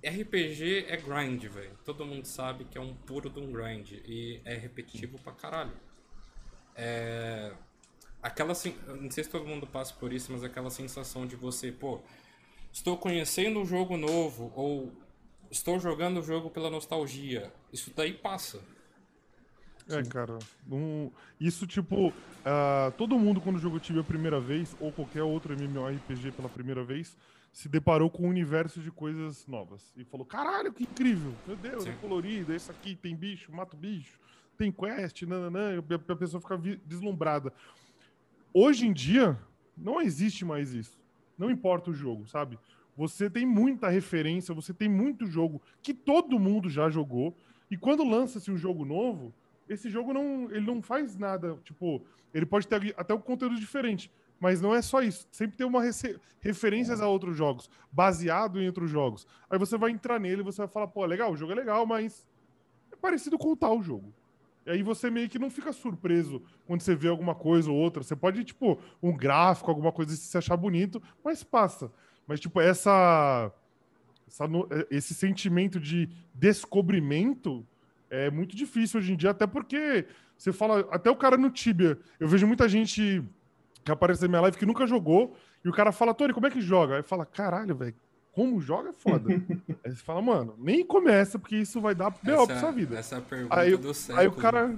RPG é grind, velho. Todo mundo sabe que é um puro de um grind. E é repetitivo pra caralho. É. Aquela. Não sei se todo mundo passa por isso, mas aquela sensação de você, pô, estou conhecendo um jogo novo, ou estou jogando o jogo pela nostalgia. Isso daí passa. É, cara. não- Isso, tipo, ah, todo mundo quando jogou Tibia a primeira vez, ou qualquer outro MMORPG pela primeira vez, se deparou com um universo de coisas novas. E falou, caralho, que incrível! Meu Deus, Sim. é colorido, esse aqui tem bicho, mata o bicho, tem quest, nananã, e a a pessoa fica deslumbrada. Hoje em dia, não existe mais isso. Não importa o jogo, sabe? Você tem muita referência, você tem muito jogo que todo mundo já jogou. E quando lança-se um jogo novo, esse jogo não, ele não faz nada. Tipo, ele pode ter até um conteúdo diferente, mas não é só isso. Sempre tem uma referências a outros jogos, baseado em outros jogos. Aí você vai entrar nele você vai falar, pô, legal, o jogo é legal, mas é parecido com tal jogo. E aí você meio que não fica surpreso quando você vê alguma coisa ou outra. Você pode, tipo, um gráfico, alguma coisa se você achar bonito, mas passa. Mas, tipo, essa, essa eh, esse sentimento de descobrimento é muito difícil hoje em dia, até porque você fala, até o cara no Tibia, eu vejo muita gente que aparece na minha live que nunca jogou, e o cara fala, Tony, como é que joga? Aí fala, caralho, velho, como joga é foda. aí você fala, mano, nem começa, porque isso vai dar B.O. pra sua vida. Essa é a pergunta Aí, do século. aí o cara.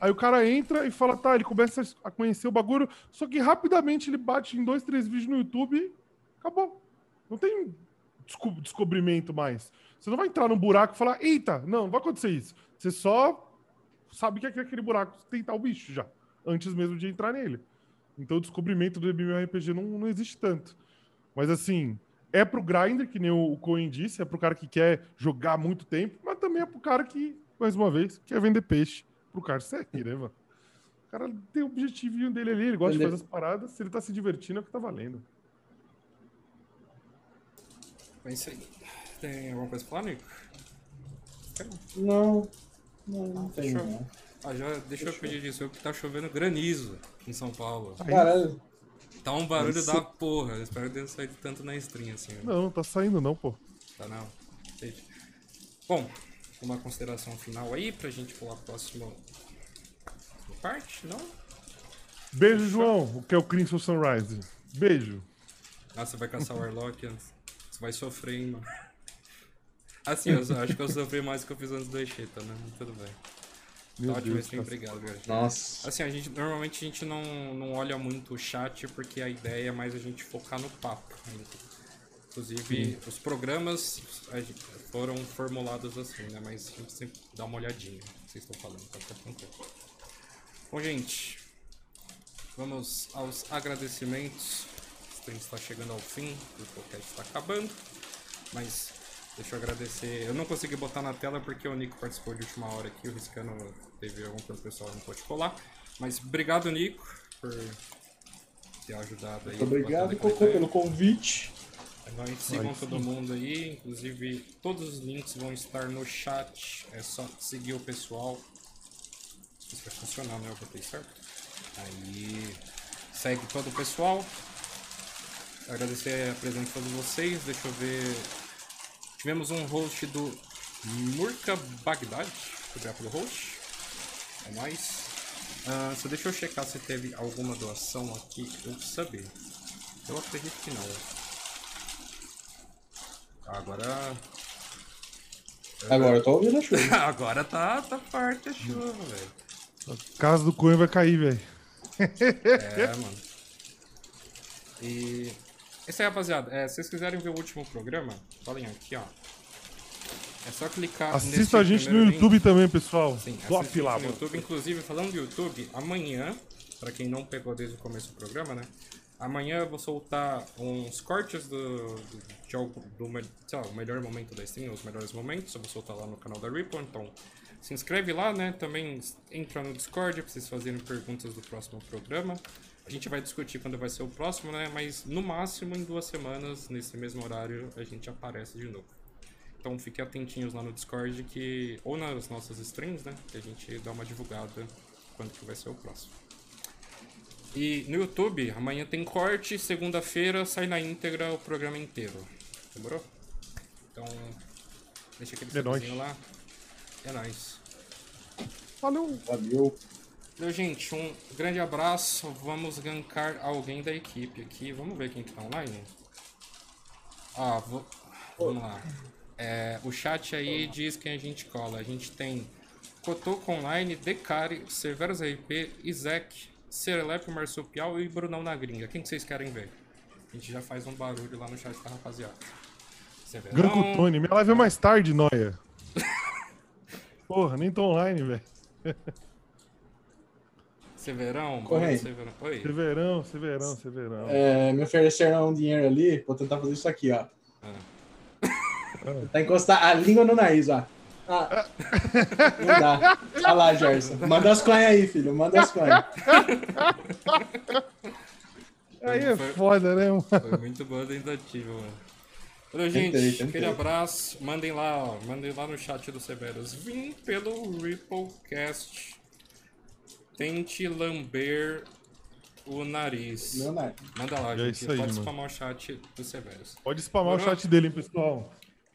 Aí o cara entra e fala, tá, ele começa a conhecer o bagulho, só que rapidamente ele bate em dois, três vídeos no YouTube e acabou. Não tem desco- descobrimento mais. Você não vai entrar num buraco e falar, eita, não, não vai acontecer isso. Você só sabe que é aquele buraco tem tal bicho já, antes mesmo de entrar nele. Então o descobrimento do MMORPG não, não existe tanto. Mas assim, é pro grinder, que nem o, Coen disse, é pro cara que quer jogar muito tempo, mas também é pro cara que, mais uma vez, quer vender peixe pro cara seguir, né, mano? O cara tem o objetivinho dele ali, ele gosta de Vender- fazer as paradas, se ele tá se divertindo é o que tá valendo. É isso aí. Tem alguma coisa pra falar, Nico? Não, não, não tem. Ah, já, deixa eu pedir disso. Eu que tá chovendo granizo em São Paulo. Caralho, Tá um barulho Isso. da porra. Eu espero que tenha saído tanto na stream assim. né? Não, tá saindo não, pô. Tá não. Entendi. Bom, uma consideração final aí pra gente pular pro próximo parte, não? Beijo, João, o que é o Crimson Sunrise. Beijo. Nossa, você vai caçar o Warlock antes. Você vai sofrer, hein, mano. Assim, eu acho que eu sofri mais do que eu fiz antes do Echeta, né? Tudo bem. Meu tá Deus, cara. obrigado, velho. nossa. Assim, a gente, normalmente a gente não, não olha muito o chat porque a ideia é mais a gente focar no papo. Inclusive, os programas gente- foram formulados assim, né? Mas a gente sempre dá uma olhadinha. no que Vocês estão falando, tá Fica tranquilo. Bom, gente, vamos aos agradecimentos. O stream está chegando ao fim, o podcast está acabando. Mas deixa eu agradecer. Eu não consegui botar na tela porque o Nico participou de última hora aqui. O Riscano teve algum problema pessoal, não pôde colar. Mas obrigado, Nico. por ter ajudado aí. Muito obrigado, Cocô, pelo convite. É nóis, sigam todo mundo aí. Inclusive, todos os links vão estar no chat. É só seguir o pessoal. Isso vai funcionar, né? Eu botei certo. Aí, segue todo o pessoal. Agradecer a presença de todos vocês. Deixa eu ver. Tivemos um host do Murka Bagdad. Obrigado pelo host. É nóis. Uh, só deixa eu checar se teve alguma doação aqui, eu saber. Eu acredito que não. Agora. Agora eu tô ouvindo a chuva. Agora tá, tá forte a chuva, velho. A casa do Cunha vai cair, velho. É, mano. E. Esse aí, rapaziada. É, se vocês quiserem ver o último programa, falem aqui, ó. É só clicar Assista a gente no YouTube link. também, pessoal. Sim, Top lá, no mano. YouTube, inclusive, falando de YouTube, amanhã, para quem não pegou desde o começo do programa, né? Amanhã eu vou soltar uns cortes do, do, do, do lá, o melhor momento da stream, os melhores momentos. Eu vou soltar lá no canal da Ripple, então se inscreve lá, né? Também entra no Discord pra vocês fazerem perguntas do próximo programa. A gente vai discutir quando vai ser o próximo, né? Mas no máximo em duas semanas, nesse mesmo horário, a gente aparece de novo. Então fiquem atentinhos lá no Discord que. Ou nas nossas streams, né? Que a gente dá uma divulgada quando que vai ser o próximo. E no YouTube, amanhã tem corte, segunda-feira sai na íntegra o programa inteiro. Demorou? Então, deixa aquele nóis. lá. É nóis. Valeu! Valeu! Então, gente, um grande abraço. Vamos gankar alguém da equipe aqui. Vamos ver quem que tá online. Ah, vou... vamos lá. É, o chat aí diz quem a gente cola. A gente tem Cotoco Online, Decari, Severus RP, Isaac, Serelepe, Marsupial e Brunão na gringa. Quem que vocês querem ver? A gente já faz um barulho lá no chat tá, rapaziada. Ganco Tony, minha live é mais tarde, Noia. Porra, nem tô online, velho. Severão, Severão. Oi. Severão, Severão, Severão. É, me ofereceram um dinheiro ali, vou tentar fazer isso aqui, ó. Ah. Tá encostar a língua no nariz, ó. Ah, não dá. Olha lá, Gerson. Manda as coinhas aí, filho. Manda as coinhas. Aí é foda, né, mano? Foi muito boa a tentativa, mano. Valeu, gente. Tentei, tentei. Aquele abraço. Mandem lá, ó. Mandem lá no chat do Severus. Vim pelo Ripplecast. Tente lamber o nariz. Meu nariz. Manda lá, é gente. Aí, Pode mano. spamar o chat do Severus. Pode spamar o chat dele, hein, pessoal.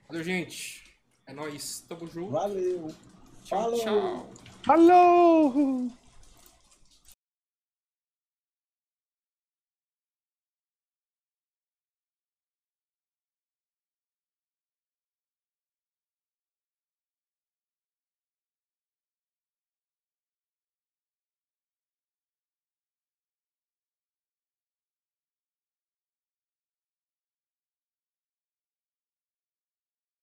Valeu, gente. É nóis. Tamo junto. Valeu. Tchau, Falou. tchau. Falou!